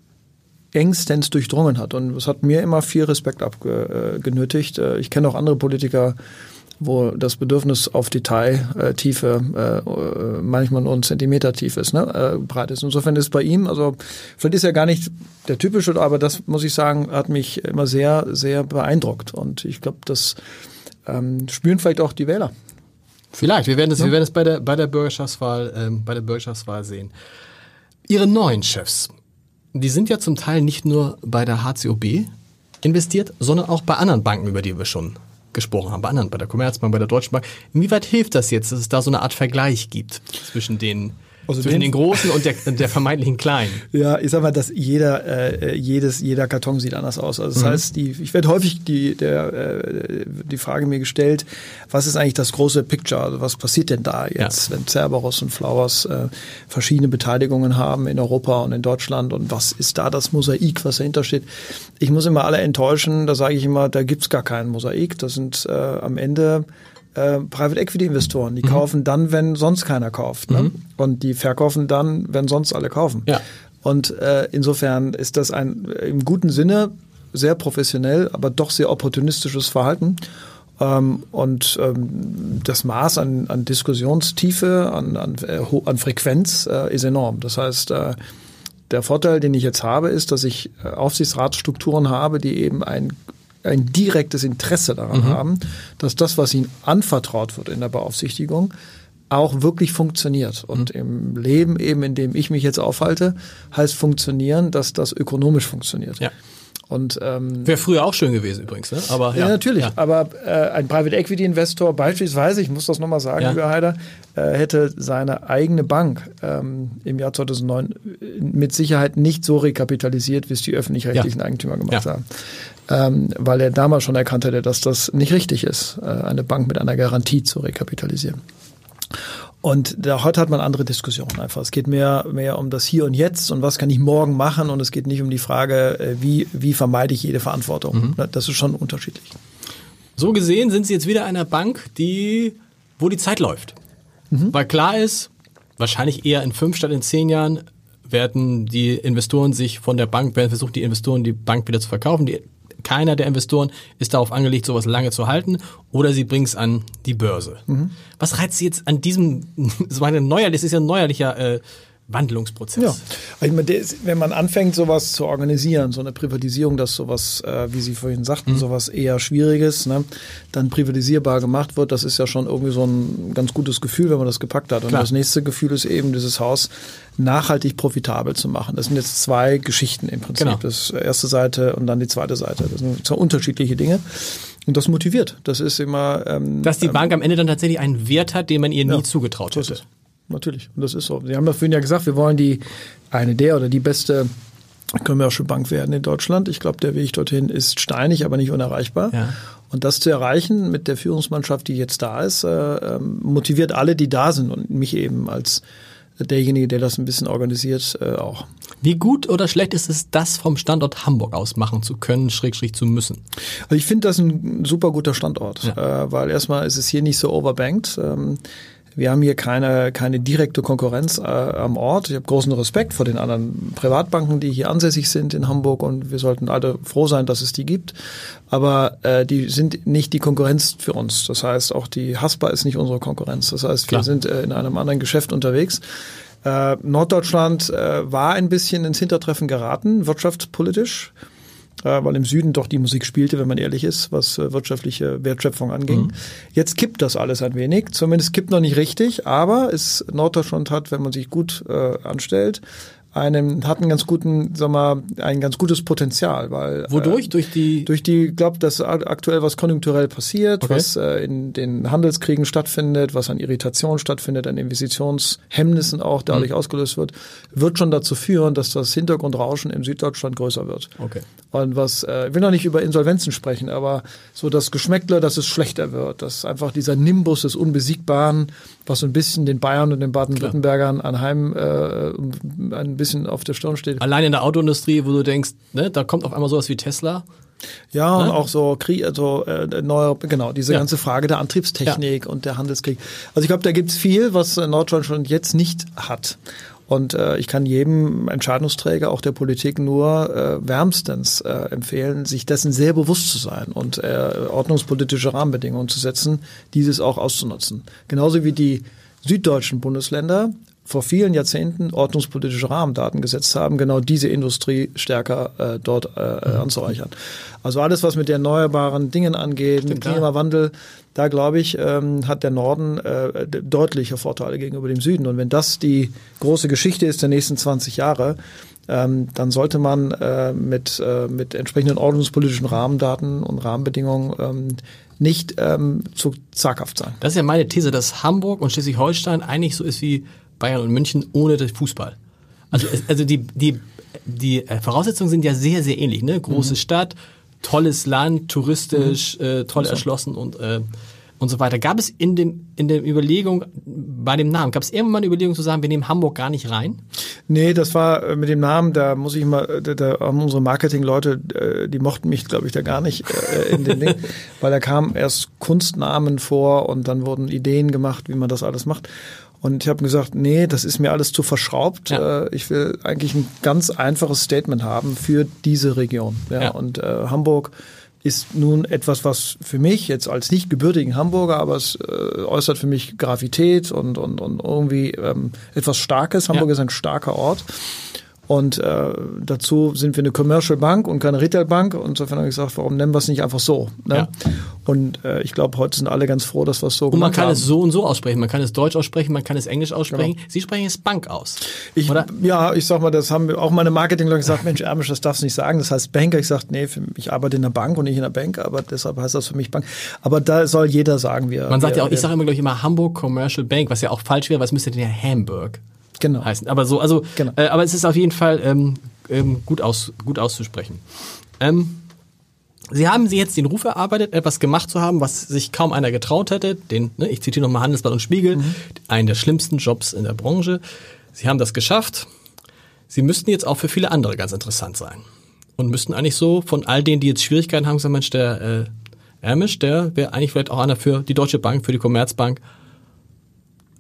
Speaker 3: engstens durchdrungen hat. Und es hat mir immer viel Respekt abgenötigt. Äh, ich kenne auch andere Politiker, wo das Bedürfnis auf Detailtiefe äh, manchmal nur ein Zentimeter tief ist, ne, äh, breit ist. Insofern ist bei ihm, also vielleicht ist er gar nicht der typische, aber das muss ich sagen, hat mich immer sehr, sehr beeindruckt. Und ich glaube, das ähm, spüren vielleicht auch die Wähler.
Speaker 2: Vielleicht, wir werden es, ja. wir werden es bei der bei der Bürgerschaftswahl, ähm, bei der Bürgerschaftswahl sehen. Ihre neuen Chefs, die sind ja zum Teil nicht nur bei der HCOB investiert, sondern auch bei anderen Banken, über die wir schon gesprochen haben, bei anderen, bei der Commerzbank, bei der Deutschen Bank. Inwieweit hilft das jetzt, dass es da so eine Art Vergleich gibt zwischen den also zwischen den, den Großen und der, der vermeintlichen Kleinen.
Speaker 3: Ja, ich sag mal, dass jeder, äh, jedes, jeder Karton sieht anders aus. Also das mhm. heißt, die, ich werde häufig die, der, äh, die Frage mir gestellt, was ist eigentlich das große Picture? Also was passiert denn da jetzt, ja. wenn Cerberus und Flowers äh, verschiedene Beteiligungen haben in Europa und in Deutschland und was ist da das Mosaik, was dahinter steht? Ich muss immer alle enttäuschen, da sage ich immer, da gibt's gar kein Mosaik. Das sind äh, am Ende äh, Private Equity Investoren. Die mhm. kaufen dann, wenn sonst keiner kauft. Ne? Mhm. Und die verkaufen dann, wenn sonst alle kaufen. Ja. Und äh, insofern ist das ein im guten Sinne sehr professionell, aber doch sehr opportunistisches Verhalten. Ähm, und ähm, das Maß an, an Diskussionstiefe, an, an, äh, an Frequenz äh, ist enorm. Das heißt, äh, der Vorteil, den ich jetzt habe, ist, dass ich äh, Aufsichtsratsstrukturen habe, die eben ein ein direktes Interesse daran mhm. haben, dass das, was ihnen anvertraut wird in der Beaufsichtigung, auch wirklich funktioniert. Und mhm. im Leben eben, in dem ich mich jetzt aufhalte, heißt funktionieren, dass das ökonomisch funktioniert. Ja. Und ähm,
Speaker 2: wäre früher auch schön gewesen übrigens, ne?
Speaker 3: Aber ja, ja natürlich. Ja. Aber äh, ein Private Equity Investor beispielsweise, ich muss das nochmal sagen, ja. lieber Heider, äh, hätte seine eigene Bank ähm, im Jahr 2009 mit Sicherheit nicht so rekapitalisiert, wie es die öffentlich-rechtlichen. Eigentümer gemacht haben, ähm, weil er damals schon erkannt hätte, dass das nicht richtig ist, äh, eine Bank mit einer Garantie zu rekapitalisieren. Und da, heute hat man andere Diskussionen einfach. Es geht mehr, mehr um das Hier und Jetzt und was kann ich morgen machen und es geht nicht um die Frage, äh, wie, wie vermeide ich jede Verantwortung. Mhm. Das ist schon unterschiedlich.
Speaker 2: So gesehen sind Sie jetzt wieder einer Bank, die, wo die Zeit läuft. Mhm. Weil klar ist, wahrscheinlich eher in fünf statt in zehn Jahren werden die Investoren sich von der Bank, werden versucht, die Investoren die Bank wieder zu verkaufen. Die keiner der Investoren ist darauf angelegt, sowas lange zu halten oder sie bringen es an die Börse. Mhm. Was reizt Sie jetzt an diesem, so eine neuerlich, das ist ja ein neuerlicher äh, Wandlungsprozess. Ja,
Speaker 3: ich meine, wenn man anfängt, sowas zu organisieren, so eine Privatisierung, dass sowas, äh, wie Sie vorhin sagten, mhm. sowas eher Schwieriges, ne, dann privatisierbar gemacht wird, das ist ja schon irgendwie so ein ganz gutes Gefühl, wenn man das gepackt hat. Und Klar. das nächste Gefühl ist eben, dieses Haus nachhaltig profitabel zu machen. Das sind jetzt zwei Geschichten im Prinzip. Genau. Das erste Seite und dann die zweite Seite. Das sind zwei unterschiedliche Dinge. Und das motiviert. Das ist immer.
Speaker 2: Ähm, Dass die Bank ähm, am Ende dann tatsächlich einen Wert hat, den man ihr nie ja, zugetraut hätte.
Speaker 3: Natürlich. Und das ist so. Sie haben ja vorhin ja gesagt, wir wollen die eine der oder die beste Commercial Bank werden in Deutschland. Ich glaube, der Weg dorthin ist steinig, aber nicht unerreichbar. Ja. Und das zu erreichen mit der Führungsmannschaft, die jetzt da ist, äh, ähm, motiviert alle, die da sind und mich eben als derjenige, der das ein bisschen organisiert, äh, auch.
Speaker 2: Wie gut oder schlecht ist es, das vom Standort Hamburg aus machen zu können, schrägstrich zu müssen?
Speaker 3: Also ich finde das ein super guter Standort, ja. äh, weil erstmal ist es hier nicht so overbanked. Ähm, wir haben hier keine, keine direkte Konkurrenz äh, am Ort. Ich habe großen Respekt vor den anderen Privatbanken, die hier ansässig sind in Hamburg und wir sollten alle froh sein, dass es die gibt. Aber äh, die sind nicht die Konkurrenz für uns. Das heißt, auch die Haspa ist nicht unsere Konkurrenz. Das heißt, Klar. wir sind äh, in einem anderen Geschäft unterwegs. Äh, Norddeutschland äh, war ein bisschen ins Hintertreffen geraten, wirtschaftspolitisch weil im Süden doch die Musik spielte, wenn man ehrlich ist, was äh, wirtschaftliche Wertschöpfung anging. Mhm. Jetzt kippt das alles ein wenig, zumindest kippt noch nicht richtig, aber es Norddeutschland hat, wenn man sich gut äh, anstellt, einen hat einen ganz guten, sag mal, ein ganz gutes Potenzial, weil
Speaker 2: wodurch äh, durch die
Speaker 3: durch die glaube, dass aktuell was konjunkturell passiert, okay. was äh, in den Handelskriegen stattfindet, was an Irritation stattfindet, an Investitionshemmnissen auch dadurch mhm. ausgelöst wird, wird schon dazu führen, dass das Hintergrundrauschen in Süddeutschland größer wird.
Speaker 2: Okay.
Speaker 3: Und was äh, ich will noch nicht über Insolvenzen sprechen, aber so das Geschmäckle, dass es schlechter wird, dass einfach dieser Nimbus des Unbesiegbaren, was so ein bisschen den Bayern und den Baden-Württembergern anheim äh, ein bisschen auf der Stirn steht.
Speaker 2: Allein in der Autoindustrie, wo du denkst, ne, da kommt auf einmal sowas wie Tesla.
Speaker 3: Ja, ne? und auch so Krieg, also äh, neue, genau, diese ja. ganze Frage der Antriebstechnik ja. und der Handelskrieg. Also ich glaube, da gibt's viel, was Norddeutschland jetzt nicht hat. Und äh, ich kann jedem Entscheidungsträger, auch der Politik, nur äh, wärmstens äh, empfehlen, sich dessen sehr bewusst zu sein und äh, ordnungspolitische Rahmenbedingungen zu setzen, dieses auch auszunutzen. Genauso wie die süddeutschen Bundesländer vor vielen Jahrzehnten ordnungspolitische Rahmendaten gesetzt haben, genau diese Industrie stärker äh, dort äh, mhm. anzureichern. Also alles, was mit erneuerbaren Dingen angeht, Stimmt, mit Klimawandel, da glaube ich, ähm, hat der Norden äh, deutliche Vorteile gegenüber dem Süden. Und wenn das die große Geschichte ist der nächsten 20 Jahre, ähm, dann sollte man äh, mit, äh, mit entsprechenden ordnungspolitischen Rahmendaten und Rahmenbedingungen ähm, nicht ähm, zu zaghaft sein.
Speaker 2: Das ist ja meine These, dass Hamburg und Schleswig-Holstein eigentlich so ist wie Bayern und München ohne den Fußball. Also, also die, die, die äh, Voraussetzungen sind ja sehr, sehr ähnlich. Ne? Große mhm. Stadt, tolles Land, touristisch, mhm. äh, toll erschlossen und, äh, und so weiter. Gab es in, dem, in der Überlegung bei dem Namen, gab es irgendwann mal eine Überlegung zu sagen, wir nehmen Hamburg gar nicht rein?
Speaker 3: Nee, das war äh, mit dem Namen, da muss ich mal, da, da haben unsere Marketingleute, äh, die mochten mich, glaube ich, da gar nicht äh, in dem Ding, weil da kamen erst Kunstnamen vor und dann wurden Ideen gemacht, wie man das alles macht. Und ich habe gesagt, nee, das ist mir alles zu verschraubt. Ja. Äh, ich will eigentlich ein ganz einfaches Statement haben für diese Region. Ja, ja. Und äh, Hamburg ist nun etwas, was für mich jetzt als nicht gebürtigen Hamburger, aber es äh, äußert für mich Gravität und, und, und irgendwie ähm, etwas Starkes. Hamburg ja. ist ein starker Ort. Und äh, dazu sind wir eine Commercial Bank und keine Retail Bank. Und insofern habe ich gesagt, warum nennen wir es nicht einfach so? Ne? Ja. Und äh, ich glaube, heute sind alle ganz froh, dass wir es so
Speaker 2: Und man kann haben. es so und so aussprechen. Man kann es Deutsch aussprechen, man kann es Englisch aussprechen. Genau. Sie sprechen es Bank aus.
Speaker 3: Ich, oder? Ja, ich sag mal, das haben auch meine Marketingleute gesagt, Mensch, Ermisch, das darfst du nicht sagen. Das heißt Banker. Ich sage, nee, ich arbeite in der Bank und nicht in der Bank, aber deshalb heißt das für mich Bank. Aber da soll jeder sagen, wie
Speaker 2: Man sagt ja auch, ich sage immer, glaube ich, immer Hamburg Commercial Bank, was ja auch falsch wäre, was müsste denn ja Hamburg genau. heißen. Aber so, also, genau. äh, aber es ist auf jeden Fall ähm, ähm, gut, aus, gut auszusprechen. Ähm, Sie haben Sie jetzt den Ruf erarbeitet, etwas gemacht zu haben, was sich kaum einer getraut hätte. Den, ne, ich zitiere nochmal Handelsblatt und Spiegel, mhm. einen der schlimmsten Jobs in der Branche. Sie haben das geschafft. Sie müssten jetzt auch für viele andere ganz interessant sein. Und müssten eigentlich so von all denen, die jetzt Schwierigkeiten haben, sagen, Mensch, der äh, Ermisch, der wäre eigentlich vielleicht auch einer für die Deutsche Bank, für die Commerzbank.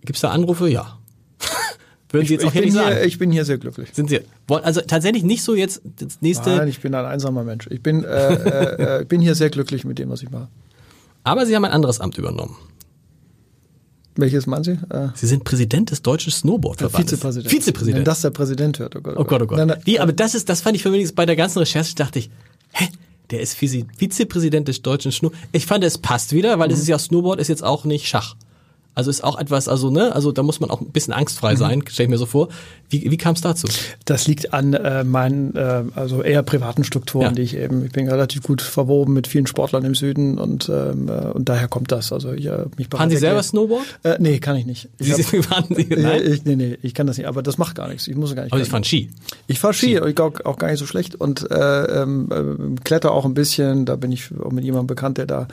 Speaker 2: Gibt es da Anrufe? Ja.
Speaker 3: Würden Sie jetzt ich, auch ich, bin hier, ich bin hier sehr glücklich.
Speaker 2: Sind Sie? Also tatsächlich nicht so jetzt das nächste.
Speaker 3: Nein, ich bin ein einsamer Mensch. Ich bin, äh, äh, äh bin hier sehr glücklich mit dem, was ich mache.
Speaker 2: Aber Sie haben ein anderes Amt übernommen.
Speaker 3: Welches meinen Sie?
Speaker 2: Äh, Sie sind Präsident des deutschen Snowboardverbandes.
Speaker 3: Vizepräsident.
Speaker 2: Vizepräsident.
Speaker 3: Wenn das der Präsident hört,
Speaker 2: oh Gott. Oh Gott, oh Gott. Nein, nein, Wie, aber das ist, das fand ich für mich bei der ganzen Recherche, dachte ich, hä? Der ist Vizepräsident des deutschen Snowboard. Ich fand, es passt wieder, weil mhm. es ist ja Snowboard, ist jetzt auch nicht Schach. Also ist auch etwas, also ne, also da muss man auch ein bisschen angstfrei mhm. sein, mhm. stelle ich mir so vor. Wie, wie kam es dazu?
Speaker 3: Das liegt an äh, meinen, äh, also eher privaten Strukturen, ja. die ich eben, ich bin relativ gut verwoben mit vielen Sportlern im Süden und ähm, äh, und daher kommt das. Also ich, äh,
Speaker 2: mich Fahren Sie selber Snowboard?
Speaker 3: Äh, nee, kann ich nicht.
Speaker 2: Ich Sie, hab, fahren Sie,
Speaker 3: nein? Ich, nee, nee, ich kann das nicht, aber das macht gar nichts. Ich muss gar nicht.
Speaker 2: Aber Sie fahren Ski?
Speaker 3: Ich fahre Ski, Ski. Ich auch, auch gar nicht so schlecht und äh, ähm, äh, kletter auch ein bisschen, da bin ich auch mit jemandem bekannt, der da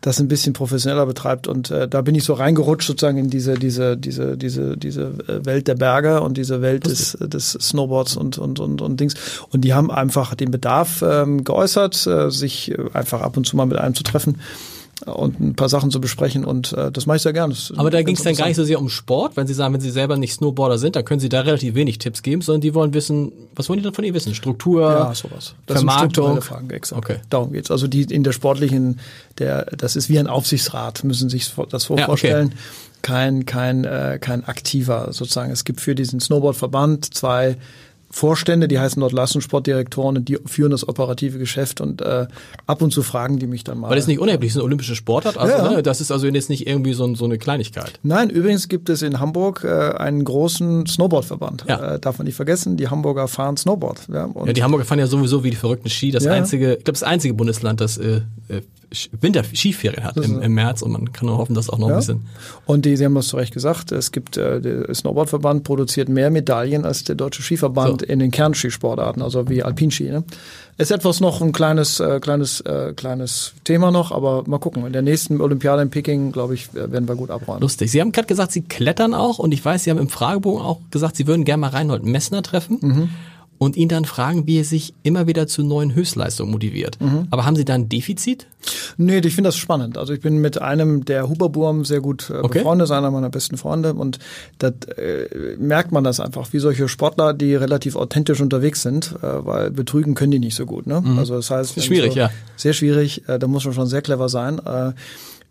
Speaker 3: das ein bisschen professioneller betreibt. Und äh, da bin ich so reingerutscht sozusagen in diese, diese, diese, diese, diese äh, Welt der Berge und diese Welt des, des Snowboards und, und, und, und Dings. Und die haben einfach den Bedarf ähm, geäußert, äh, sich einfach ab und zu mal mit einem zu treffen und ein paar Sachen zu besprechen und äh, das mache ich sehr gerne.
Speaker 2: Aber da ging es dann gar nicht so sehr um Sport, wenn Sie sagen, wenn Sie selber nicht Snowboarder sind, dann können Sie da relativ wenig Tipps geben, sondern die wollen wissen, was wollen die dann von Ihnen wissen? Struktur,
Speaker 3: ja, sowas. Das Vermarktung? Fragen, exakt. Okay. Darum geht's. Also die in der sportlichen, der, das ist wie ein Aufsichtsrat, müssen Sie sich das so ja, vorstellen. Okay. Kein, kein, äh, kein aktiver sozusagen. Es gibt für diesen Snowboardverband zwei Vorstände, die heißen dort Leistungssportdirektoren und die führen das operative Geschäft und äh, ab und zu fragen die mich dann mal.
Speaker 2: Weil das ist nicht unerheblich, das ist eine olympische Sportart, also ja. ne, das ist also jetzt nicht irgendwie so, so eine Kleinigkeit.
Speaker 3: Nein, übrigens gibt es in Hamburg äh, einen großen Snowboardverband. Ja. Äh, darf man nicht vergessen, die Hamburger fahren Snowboard.
Speaker 2: Ja, ja die Hamburger fahren ja sowieso wie die verrückten Ski, das einzige, ich glaube das einzige Bundesland, das äh, äh Winter-Skiferien hat im, im, März und man kann nur hoffen, dass auch noch ja. ein bisschen.
Speaker 3: Und die, Sie haben das zu Recht gesagt, es gibt, äh, der Snowboardverband produziert mehr Medaillen als der Deutsche Skiverband so. in den Kernskisportarten, also wie Alpinski. Ne? Ist etwas noch ein kleines, äh, kleines, äh, kleines Thema noch, aber mal gucken. In der nächsten Olympiade in Peking, glaube ich, werden wir gut abräumen.
Speaker 2: Lustig. Sie haben gerade gesagt, Sie klettern auch und ich weiß, Sie haben im Fragebogen auch gesagt, Sie würden gerne mal Reinhold Messner treffen. Mhm und ihn dann fragen, wie er sich immer wieder zu neuen Höchstleistungen motiviert. Mhm. Aber haben Sie da ein Defizit?
Speaker 3: Nee, ich finde das spannend. Also ich bin mit einem der Huberburm sehr gut äh, okay. befreundet, ist einer meiner besten Freunde und da äh, merkt man das einfach, wie solche Sportler, die relativ authentisch unterwegs sind, äh, weil betrügen können die nicht so gut. Ne?
Speaker 2: Mhm. Also das heißt, das schwierig, so, ja.
Speaker 3: Sehr schwierig, äh, da muss man schon sehr clever sein. Äh,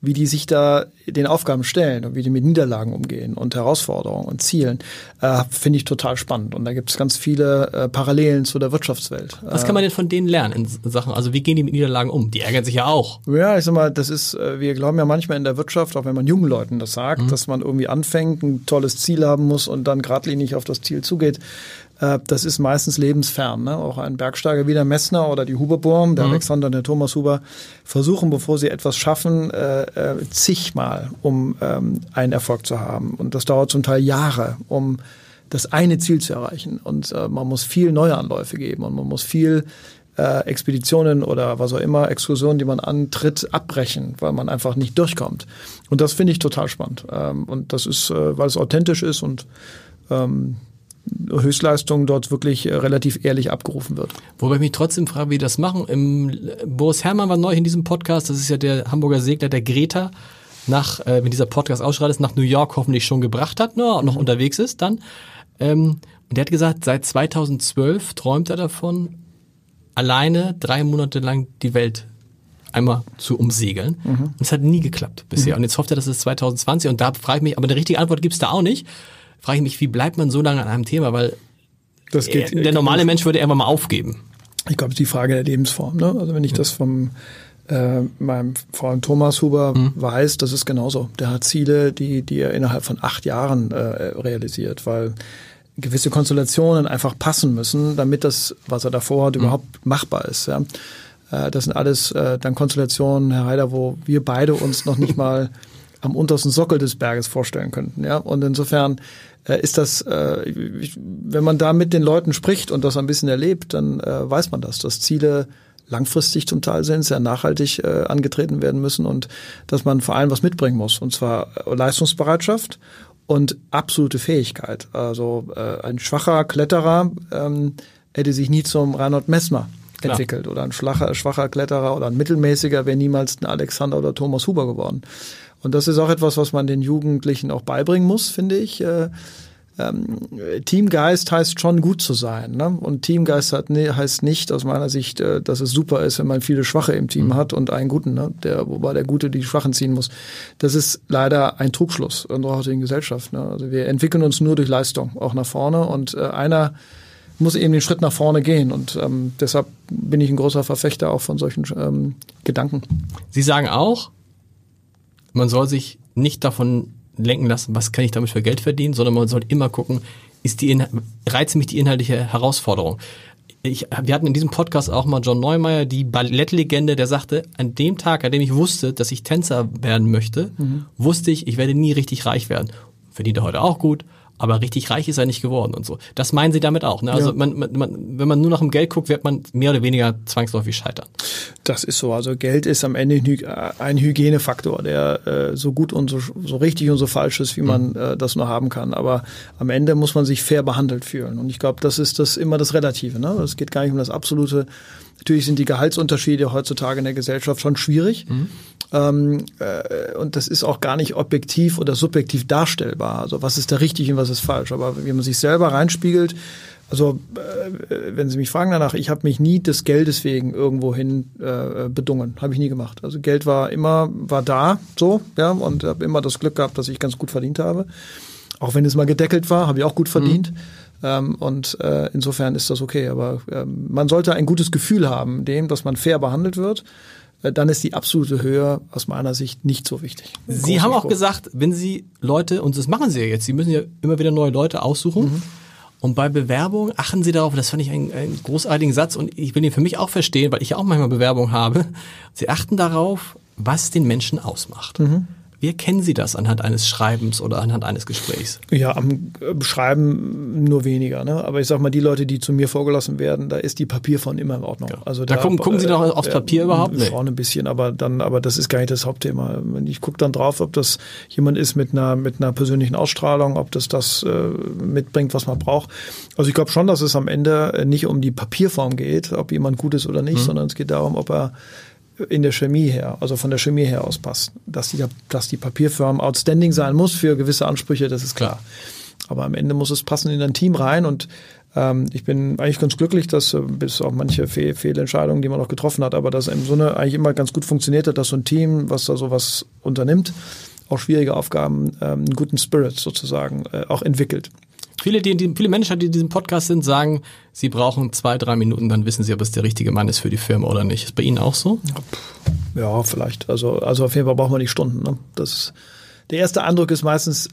Speaker 3: wie die sich da den Aufgaben stellen und wie die mit Niederlagen umgehen und Herausforderungen und Zielen, äh, finde ich total spannend. Und da gibt es ganz viele äh, Parallelen zu der Wirtschaftswelt.
Speaker 2: Was kann man denn von denen lernen in Sachen, also wie gehen die mit Niederlagen um? Die ärgern sich ja auch.
Speaker 3: Ja, ich sag mal, das ist, äh, wir glauben ja manchmal in der Wirtschaft, auch wenn man jungen Leuten das sagt, mhm. dass man irgendwie anfängt, ein tolles Ziel haben muss und dann geradlinig auf das Ziel zugeht. Äh, das ist meistens lebensfern. Ne? Auch ein Bergsteiger wie der Messner oder die Huberburm, der mhm. Alexander und der Thomas Huber, versuchen, bevor sie etwas schaffen, äh, äh, zigmal, um ähm, einen Erfolg zu haben. Und das dauert zum Teil Jahre, um das eine Ziel zu erreichen. Und äh, man muss viel neue Anläufe geben und man muss viel äh, Expeditionen oder was auch immer, Exkursionen, die man antritt, abbrechen, weil man einfach nicht durchkommt. Und das finde ich total spannend. Ähm, und das ist, äh, weil es authentisch ist und ähm, Höchstleistung dort wirklich äh, relativ ehrlich abgerufen wird.
Speaker 2: Wobei ich mich trotzdem frage, wie die das machen. Im, Boris Herrmann war neu in diesem Podcast, das ist ja der Hamburger Segler, der Greta, nach, äh, wenn dieser Podcast ausschreit ist, nach New York hoffentlich schon gebracht hat, ne, noch mhm. unterwegs ist dann. Ähm, und der hat gesagt, seit 2012 träumt er davon, alleine drei Monate lang die Welt einmal zu umsegeln. Mhm. Und es hat nie geklappt bisher. Mhm. Und jetzt hofft er, dass es 2020 und da frage ich mich, aber eine richtige Antwort gibt's da auch nicht frage ich mich, wie bleibt man so lange an einem Thema? Weil das geht, der normale Mensch würde irgendwann mal aufgeben.
Speaker 3: Ich glaube, es ist die Frage der Lebensform. Ne? Also wenn ich das vom äh, meinem Freund Thomas Huber mhm. weiß, das ist genauso. Der hat Ziele, die, die er innerhalb von acht Jahren äh, realisiert, weil gewisse Konstellationen einfach passen müssen, damit das, was er davor hat, mhm. überhaupt machbar ist. Ja. Äh, das sind alles äh, dann Konstellationen, Herr Heider, wo wir beide uns noch nicht mal am untersten Sockel des Berges vorstellen könnten. Ja. Und insofern äh, ist das, äh, wenn man da mit den Leuten spricht und das ein bisschen erlebt, dann äh, weiß man das, dass Ziele langfristig zum Teil sind, sehr nachhaltig äh, angetreten werden müssen und dass man vor allem was mitbringen muss, und zwar äh, Leistungsbereitschaft und absolute Fähigkeit. Also äh, ein schwacher Kletterer ähm, hätte sich nie zum Reinhold Messmer Klar. entwickelt oder ein schwacher, schwacher Kletterer oder ein mittelmäßiger wäre niemals ein Alexander oder Thomas Huber geworden. Und das ist auch etwas, was man den Jugendlichen auch beibringen muss, finde ich. Äh, ähm, Teamgeist heißt schon gut zu sein. Ne? Und Teamgeist hat, ne, heißt nicht aus meiner Sicht, äh, dass es super ist, wenn man viele Schwache im Team mhm. hat und einen Guten, ne? der, wobei der Gute die Schwachen ziehen muss. Das ist leider ein Trugschluss unserer heutigen Gesellschaft. Ne? Also wir entwickeln uns nur durch Leistung, auch nach vorne. Und äh, einer muss eben den Schritt nach vorne gehen. Und ähm, deshalb bin ich ein großer Verfechter auch von solchen ähm, Gedanken.
Speaker 2: Sie sagen auch, man soll sich nicht davon lenken lassen, was kann ich damit für Geld verdienen, sondern man soll immer gucken, ist die reizt mich die inhaltliche Herausforderung. Ich, wir hatten in diesem Podcast auch mal John Neumeier, die Ballettlegende, der sagte, an dem Tag, an dem ich wusste, dass ich Tänzer werden möchte, mhm. wusste ich, ich werde nie richtig reich werden. Verdient er heute auch gut, aber richtig reich ist er nicht geworden und so. Das meinen Sie damit auch. Ne? Also ja. man, man, man, wenn man nur nach dem Geld guckt, wird man mehr oder weniger zwangsläufig scheitern.
Speaker 3: Das ist so. Also Geld ist am Ende ein Hygienefaktor, der äh, so gut und so, so richtig und so falsch ist, wie man mhm. äh, das nur haben kann. Aber am Ende muss man sich fair behandelt fühlen. Und ich glaube, das ist das immer das Relative. Ne? Es geht gar nicht um das absolute Natürlich sind die Gehaltsunterschiede heutzutage in der Gesellschaft schon schwierig. Mhm. Ähm, äh, und das ist auch gar nicht objektiv oder subjektiv darstellbar. Also was ist da richtig und was ist falsch. Aber wie man sich selber reinspiegelt, also äh, wenn Sie mich fragen danach, ich habe mich nie des Geldes wegen irgendwohin äh, bedungen, habe ich nie gemacht. Also Geld war immer war da, so ja, und habe immer das Glück gehabt, dass ich ganz gut verdient habe. Auch wenn es mal gedeckelt war, habe ich auch gut verdient. Mhm. Ähm, und äh, insofern ist das okay. Aber ähm, man sollte ein gutes Gefühl haben, dem, dass man fair behandelt wird. Äh, dann ist die absolute Höhe aus meiner Sicht nicht so wichtig.
Speaker 2: Sie Groß haben auch gesagt, wenn Sie Leute, und das machen Sie ja jetzt, Sie müssen ja immer wieder neue Leute aussuchen. Mhm. Und bei Bewerbung achten Sie darauf, das fand ich einen, einen großartigen Satz und ich will ihn für mich auch verstehen, weil ich ja auch manchmal Bewerbung habe. Sie achten darauf, was den Menschen ausmacht. Mhm. Wie erkennen Sie das anhand eines Schreibens oder anhand eines Gesprächs?
Speaker 3: Ja, am äh, Schreiben nur weniger. Ne? Aber ich sag mal, die Leute, die zu mir vorgelassen werden, da ist die Papierform immer in Ordnung. Ja.
Speaker 2: Also da, da gucken, gucken Sie noch äh, aufs Papier äh, überhaupt?
Speaker 3: Nee. Schon ein bisschen, aber dann, aber das ist gar nicht das Hauptthema. Ich gucke dann drauf, ob das jemand ist mit einer mit einer persönlichen Ausstrahlung, ob das das äh, mitbringt, was man braucht. Also ich glaube schon, dass es am Ende nicht um die Papierform geht, ob jemand gut ist oder nicht, mhm. sondern es geht darum, ob er in der Chemie her, also von der Chemie her aus passt. Dass die, dass die Papierfirma outstanding sein muss für gewisse Ansprüche, das ist klar. Aber am Ende muss es passen in ein Team rein und ähm, ich bin eigentlich ganz glücklich, dass äh, bis auch manche Fehl Fehlentscheidungen, die man noch getroffen hat, aber dass im Sinne eigentlich immer ganz gut funktioniert hat, dass so ein Team, was da sowas unternimmt, auch schwierige Aufgaben, ähm, einen guten Spirit sozusagen äh, auch entwickelt.
Speaker 2: Viele, die, die, viele Menschen, die in diesem Podcast sind, sagen, sie brauchen zwei, drei Minuten, dann wissen sie, ob es der richtige Mann ist für die Firma oder nicht. Ist bei Ihnen auch so?
Speaker 3: Ja, vielleicht. Also, also auf jeden Fall brauchen wir nicht Stunden. Ne? Das, der erste Eindruck ist meistens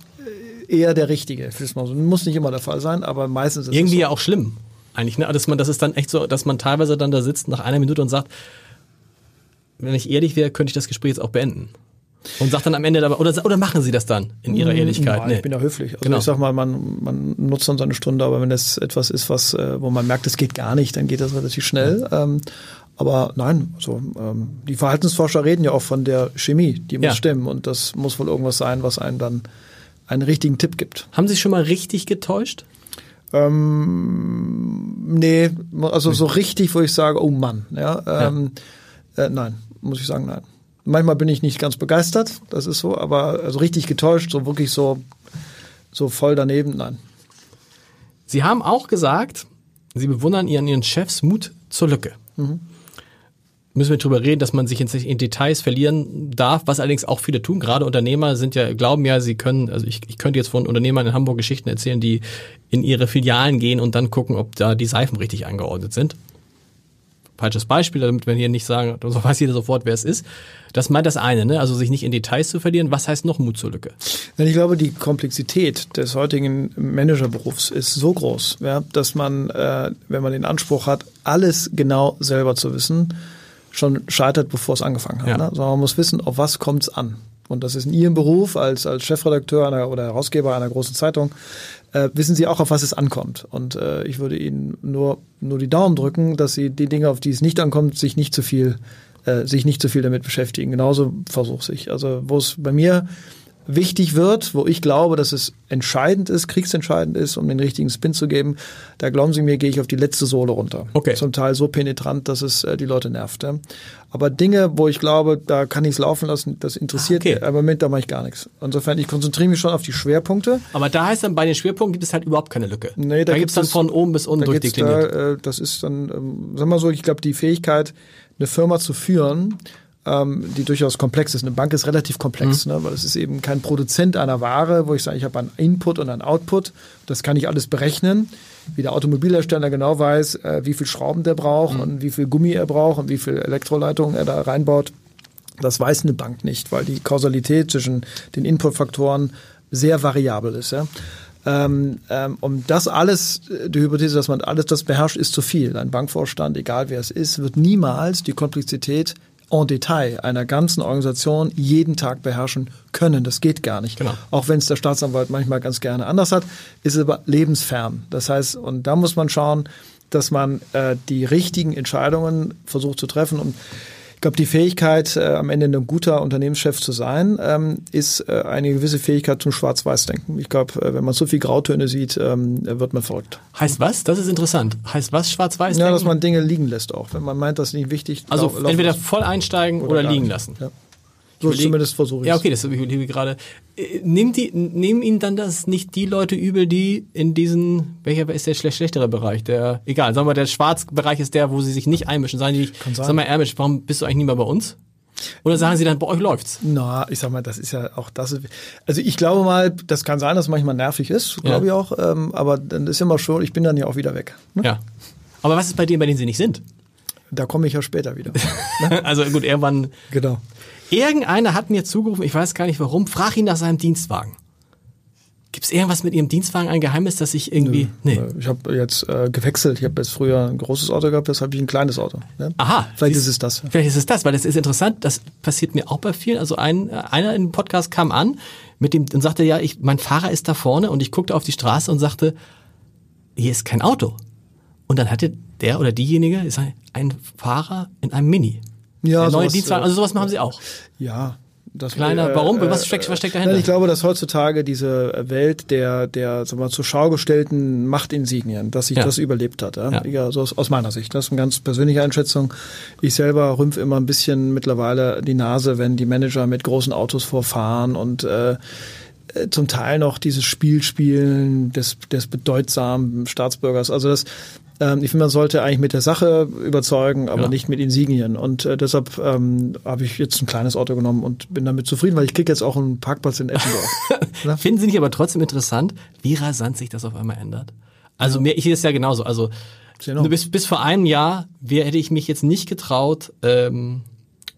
Speaker 3: äh, eher der richtige. Muss nicht immer der Fall sein, aber meistens ist
Speaker 2: Irgendwie
Speaker 3: es so.
Speaker 2: ja auch schlimm. Eigentlich, ne? Dass man, das ist dann echt so, dass man teilweise dann da sitzt nach einer Minute und sagt, wenn ich ehrlich wäre, könnte ich das Gespräch jetzt auch beenden. Und sagt dann am Ende aber, oder, oder machen Sie das dann in Ihrer mm, Ehrlichkeit?
Speaker 3: Nein, nee. ich bin ja höflich. Also genau. ich sag mal, man, man nutzt dann so eine Stunde, aber wenn das etwas ist, was, äh, wo man merkt, es geht gar nicht, dann geht das relativ schnell. Ähm, aber nein, also ähm, die Verhaltensforscher reden ja auch von der Chemie, die muss ja. stimmen und das muss wohl irgendwas sein, was einem dann einen richtigen Tipp gibt.
Speaker 2: Haben Sie schon mal richtig getäuscht?
Speaker 3: Ähm, nee, also so richtig, wo ich sage, oh Mann, ja, ähm, ja. Äh, nein, muss ich sagen, nein. Manchmal bin ich nicht ganz begeistert, das ist so, aber also richtig getäuscht, so wirklich so, so voll daneben, nein.
Speaker 2: Sie haben auch gesagt, Sie bewundern Ihren, Ihren Chefs Mut zur Lücke. Mhm. müssen wir drüber reden, dass man sich in, in, Details verlieren darf, was allerdings auch viele tun. Gerade Unternehmer sind ja, glauben ja, sie können, also ich, ich könnte jetzt von Unternehmern in Hamburg Geschichten erzählen, die in ihre Filialen gehen und dann gucken, ob da die Seifen richtig angeordnet sind falsches Beispiel, damit wir hier nicht sagen, so weiß jeder sofort, wer es ist. Das meint das eine, ne? also sich nicht in Details zu verlieren. Was heißt noch Mut zur Lücke?
Speaker 3: Ich glaube, die Komplexität des heutigen Managerberufs ist so groß, ja, dass man, äh, wenn man den Anspruch hat, alles genau selber zu wissen, schon scheitert, bevor es angefangen hat. Ja. Ne? Sondern man muss wissen, auf was kommt es an. Und das ist in Ihrem Beruf als, als Chefredakteur einer, oder Herausgeber einer großen Zeitung, äh, wissen Sie auch, auf was es ankommt. Und äh, ich würde Ihnen nur, nur die Daumen drücken, dass Sie die Dinge, auf die es nicht ankommt, sich nicht zu viel, äh, sich nicht zu viel damit beschäftigen. Genauso versuche ich. Also wo es bei mir wichtig wird, wo ich glaube, dass es entscheidend ist, kriegsentscheidend ist, um den richtigen Spin zu geben, da glauben Sie mir, gehe ich auf die letzte Sohle runter. Okay. Zum Teil so penetrant, dass es äh, die Leute nervt. Ja. Aber Dinge, wo ich glaube, da kann ich es laufen lassen, das interessiert ah, okay. mich. Aber Moment, da mache ich gar nichts. Insofern, ich konzentriere mich schon auf die Schwerpunkte.
Speaker 2: Aber da heißt dann, bei den Schwerpunkten gibt es halt überhaupt keine Lücke. Nee, da, da gibt es dann von oben bis unten da durchdekliniert.
Speaker 3: Da, äh, das ist dann, ähm, sagen wir mal so, ich glaube, die Fähigkeit, eine Firma zu führen, ähm, die durchaus komplex ist. Eine Bank ist relativ komplex, mhm. ne, weil es ist eben kein Produzent einer Ware, wo ich sage, ich habe einen Input und einen Output. Das kann ich alles berechnen, wie der Automobilhersteller genau weiß, äh, wie viel Schrauben der braucht mhm. und wie viel Gummi er braucht und wie viel Elektroleitungen er da reinbaut. Das weiß eine Bank nicht, weil die Kausalität zwischen den Inputfaktoren sehr variabel ist. Ja. Ähm, ähm, um das alles, die Hypothese, dass man alles das beherrscht, ist zu viel. Ein Bankvorstand, egal wer es ist, wird niemals die Komplexität en Detail einer ganzen Organisation jeden Tag beherrschen können. Das geht gar nicht. Genau. Auch wenn es der Staatsanwalt manchmal ganz gerne anders hat, ist es aber lebensfern. Das heißt, und da muss man schauen, dass man äh, die richtigen Entscheidungen versucht zu treffen. Und glaube, die Fähigkeit, äh, am Ende ein guter Unternehmenschef zu sein, ähm, ist äh, eine gewisse Fähigkeit zum Schwarz-Weiß-Denken. Ich glaube, äh, wenn man so viel Grautöne sieht, ähm, wird man verrückt.
Speaker 2: Heißt was? Das ist interessant. Heißt was Schwarz-Weiß-Denken?
Speaker 3: Ja, dass man Dinge liegen lässt auch. Wenn man meint, das ist nicht wichtig.
Speaker 2: Also entweder voll einsteigen oder, oder liegen lassen. Ja.
Speaker 3: So zumindest versuche ich
Speaker 2: Ja, okay, das überlege ich gerade. Äh, nehmen, die, nehmen Ihnen dann das nicht die Leute übel, die in diesen, welcher ist der schlechtere Bereich? Der, egal, sagen wir, der Schwarzbereich ist der, wo sie sich nicht einmischen. Sagen die, Kann sein. sag mal, Ermisch, warum bist du eigentlich nie mehr bei uns? Oder sagen Sie dann, bei euch läuft's?
Speaker 3: Na, ich sag mal, das ist ja auch das. Also ich glaube mal, das kann sein, dass es manchmal nervig ist, glaube ja. ich auch. Ähm, aber dann ist immer schon, ich bin dann ja auch wieder weg.
Speaker 2: Ne? Ja. Aber was ist bei denen, bei denen Sie nicht sind?
Speaker 3: Da komme ich ja später wieder.
Speaker 2: also gut, irgendwann.
Speaker 3: Genau.
Speaker 2: Irgendeiner hat mir zugerufen, ich weiß gar nicht warum, frag ihn nach seinem Dienstwagen. Gibt es irgendwas mit Ihrem Dienstwagen, ein Geheimnis, dass ich irgendwie.
Speaker 3: Nö, nee. Ich habe jetzt äh, gewechselt. Ich habe jetzt früher ein großes Auto gehabt, jetzt habe ich ein kleines Auto.
Speaker 2: Ne? Aha.
Speaker 3: Vielleicht ist es das.
Speaker 2: Vielleicht ist es das, weil das ist interessant. Das passiert mir auch bei vielen. Also ein, einer im Podcast kam an mit dem und sagte, ja, ich, mein Fahrer ist da vorne und ich guckte auf die Straße und sagte, hier ist kein Auto. Und dann hatte der oder diejenige ist ein, ein Fahrer in einem Mini. Ja, der neue Dienstwagen, also sowas machen sie auch.
Speaker 3: Ja,
Speaker 2: das, Kleiner, warum? Äh, was, steckt, was steckt dahinter?
Speaker 3: Ich glaube, dass heutzutage diese Welt der, der sagen wir, zur Schau gestellten Machtinsignien, dass sich ja. das überlebt hat. Ja? ja. ja so aus, aus, meiner Sicht. Das ist eine ganz persönliche Einschätzung. Ich selber rümpf immer ein bisschen mittlerweile die Nase, wenn die Manager mit großen Autos vorfahren und äh, äh zum Teil noch dieses Spiel spielen des, des bedeutsamen Staatsbürgers. Also das, ähm, ich finde, man sollte eigentlich mit der Sache überzeugen, aber ja. nicht mit Insignien. Und äh, deshalb ähm, habe ich jetzt ein kleines Auto genommen und bin damit zufrieden, weil ich kriege jetzt auch einen Parkplatz in Eppendorf.
Speaker 2: Finden Sie nicht aber trotzdem interessant, wie rasant sich das auf einmal ändert? Also mir, ich ist ja genauso. Also bis, bis vor einem Jahr wär, hätte ich mich jetzt nicht getraut, ähm,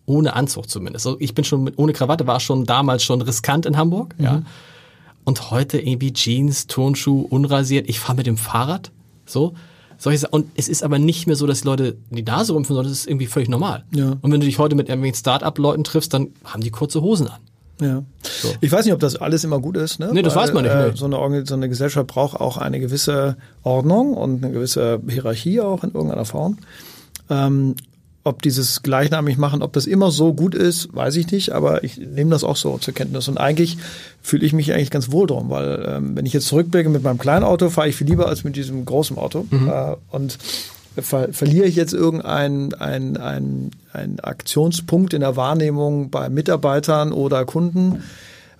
Speaker 2: ohne Anzug zumindest. Also ich bin schon mit, ohne Krawatte, war schon damals schon riskant in Hamburg. Mhm. Ja. Und heute irgendwie Jeans, Turnschuh, unrasiert. Ich fahre mit dem Fahrrad. So solche Und es ist aber nicht mehr so, dass die Leute die Nase rümpfen, sondern es ist irgendwie völlig normal. Ja. Und wenn du dich heute mit irgendwelchen Start-up-Leuten triffst, dann haben die kurze Hosen an.
Speaker 3: Ja. So. Ich weiß nicht, ob das alles immer gut ist. Ne?
Speaker 2: Nee, das Weil, weiß man nicht. Äh,
Speaker 3: so, eine, so eine Gesellschaft braucht auch eine gewisse Ordnung und eine gewisse Hierarchie auch in irgendeiner Form. Ähm, ob dieses gleichnamig machen, ob das immer so gut ist, weiß ich nicht, aber ich nehme das auch so zur Kenntnis. Und eigentlich fühle ich mich eigentlich ganz wohl drum, weil ähm, wenn ich jetzt zurückblicke mit meinem kleinen Auto, fahre ich viel lieber als mit diesem großen Auto. Mhm. Äh, und ver verliere ich jetzt irgendeinen ein, ein, ein Aktionspunkt in der Wahrnehmung bei Mitarbeitern oder Kunden,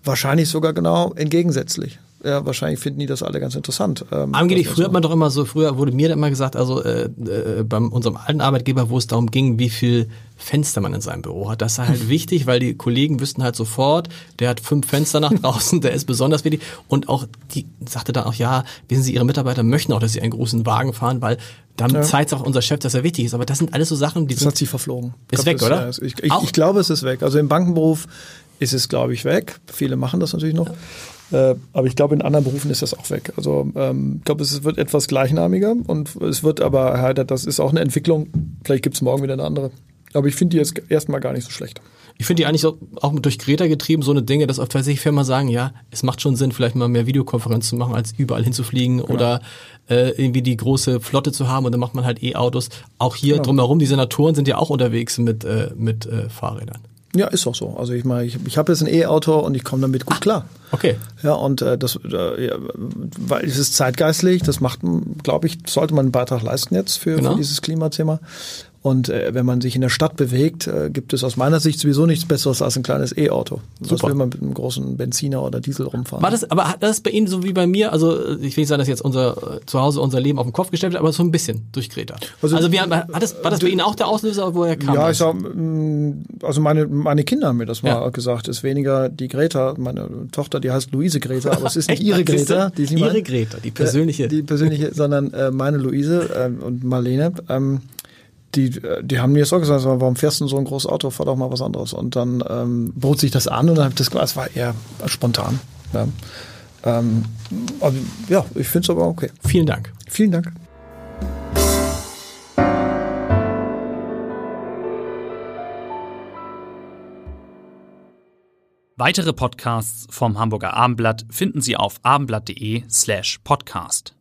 Speaker 3: wahrscheinlich sogar genau entgegensätzlich. Ja, wahrscheinlich finden die das alle ganz interessant.
Speaker 2: Ähm, Angeblich, früher hat man doch immer so, früher wurde mir immer gesagt, also äh, äh, bei unserem alten Arbeitgeber, wo es darum ging, wie viel Fenster man in seinem Büro hat. Das ist halt wichtig, weil die Kollegen wüssten halt sofort, der hat fünf Fenster nach draußen, der ist besonders wichtig. Und auch die sagte dann auch, ja, wissen Sie, Ihre Mitarbeiter möchten auch, dass Sie einen großen Wagen fahren, weil dann ja. zeigt auch unser Chef, dass er wichtig ist. Aber das sind alles so Sachen, die
Speaker 3: das
Speaker 2: sind,
Speaker 3: hat sie verflogen.
Speaker 2: Ist weg,
Speaker 3: das,
Speaker 2: oder?
Speaker 3: Ja, ich, ich, ich, glaube, es ist weg. Also im Bankenberuf ist es, glaube ich, weg. Viele machen das natürlich noch. Ja. Äh, aber ich glaube, in anderen Berufen ist das auch weg. Also ähm, ich glaube, es wird etwas gleichnamiger und es wird aber halt, das ist auch eine Entwicklung. Vielleicht gibt es morgen wieder eine andere. Aber ich finde die jetzt erstmal gar nicht so schlecht.
Speaker 2: Ich finde die eigentlich auch, auch durch Greta getrieben, so eine Dinge, dass oft tatsächlich Firmen sagen, ja, es macht schon Sinn, vielleicht mal mehr Videokonferenzen zu machen, als überall hinzufliegen genau. oder äh, irgendwie die große Flotte zu haben und dann macht man halt E-Autos. Auch hier genau. drumherum, die Senatoren sind ja auch unterwegs mit, äh, mit äh, Fahrrädern.
Speaker 3: Ja, ist doch so. Also ich meine, ich, ich habe jetzt ein E-Auto und ich komme damit gut klar.
Speaker 2: Okay.
Speaker 3: Ja, und äh, das, äh, ja, weil es ist zeitgeistlich, das macht, glaube ich, sollte man einen Beitrag leisten jetzt für, genau. für dieses Klimathema. Und äh, wenn man sich in der Stadt bewegt, äh, gibt es aus meiner Sicht sowieso nichts Besseres als ein kleines E-Auto. Was will man mit einem großen Benziner oder Diesel rumfahren?
Speaker 2: War das, aber hat das bei Ihnen so wie bei mir, also ich will nicht sagen, dass jetzt unser äh, zu Hause unser Leben auf den Kopf gestellt wird, aber so ein bisschen durch Greta. Also, also wir, hat das, war das bei Ihnen auch der Auslöser, woher kam
Speaker 3: Ja,
Speaker 2: das?
Speaker 3: ich sag, mm, also meine, meine Kinder haben mir das mal ja. gesagt. Es ist weniger die Greta, meine Tochter, die heißt Luise Greta, aber es ist nicht ihre Greta.
Speaker 2: Die ihre meint, Greta, die persönliche.
Speaker 3: Die persönliche, sondern äh, meine Luise äh, und Marlene. Ähm, die, die haben mir jetzt auch gesagt, warum fährst du so ein großes Auto, fahr doch mal was anderes. Und dann ähm, bot sich das an und dann habe ich das gemacht. Es war eher spontan. Ja, ähm, also, ja ich finde es aber okay.
Speaker 2: Vielen Dank.
Speaker 3: Vielen Dank.
Speaker 4: Weitere Podcasts vom Hamburger Abendblatt finden Sie auf abendblatt.de slash podcast.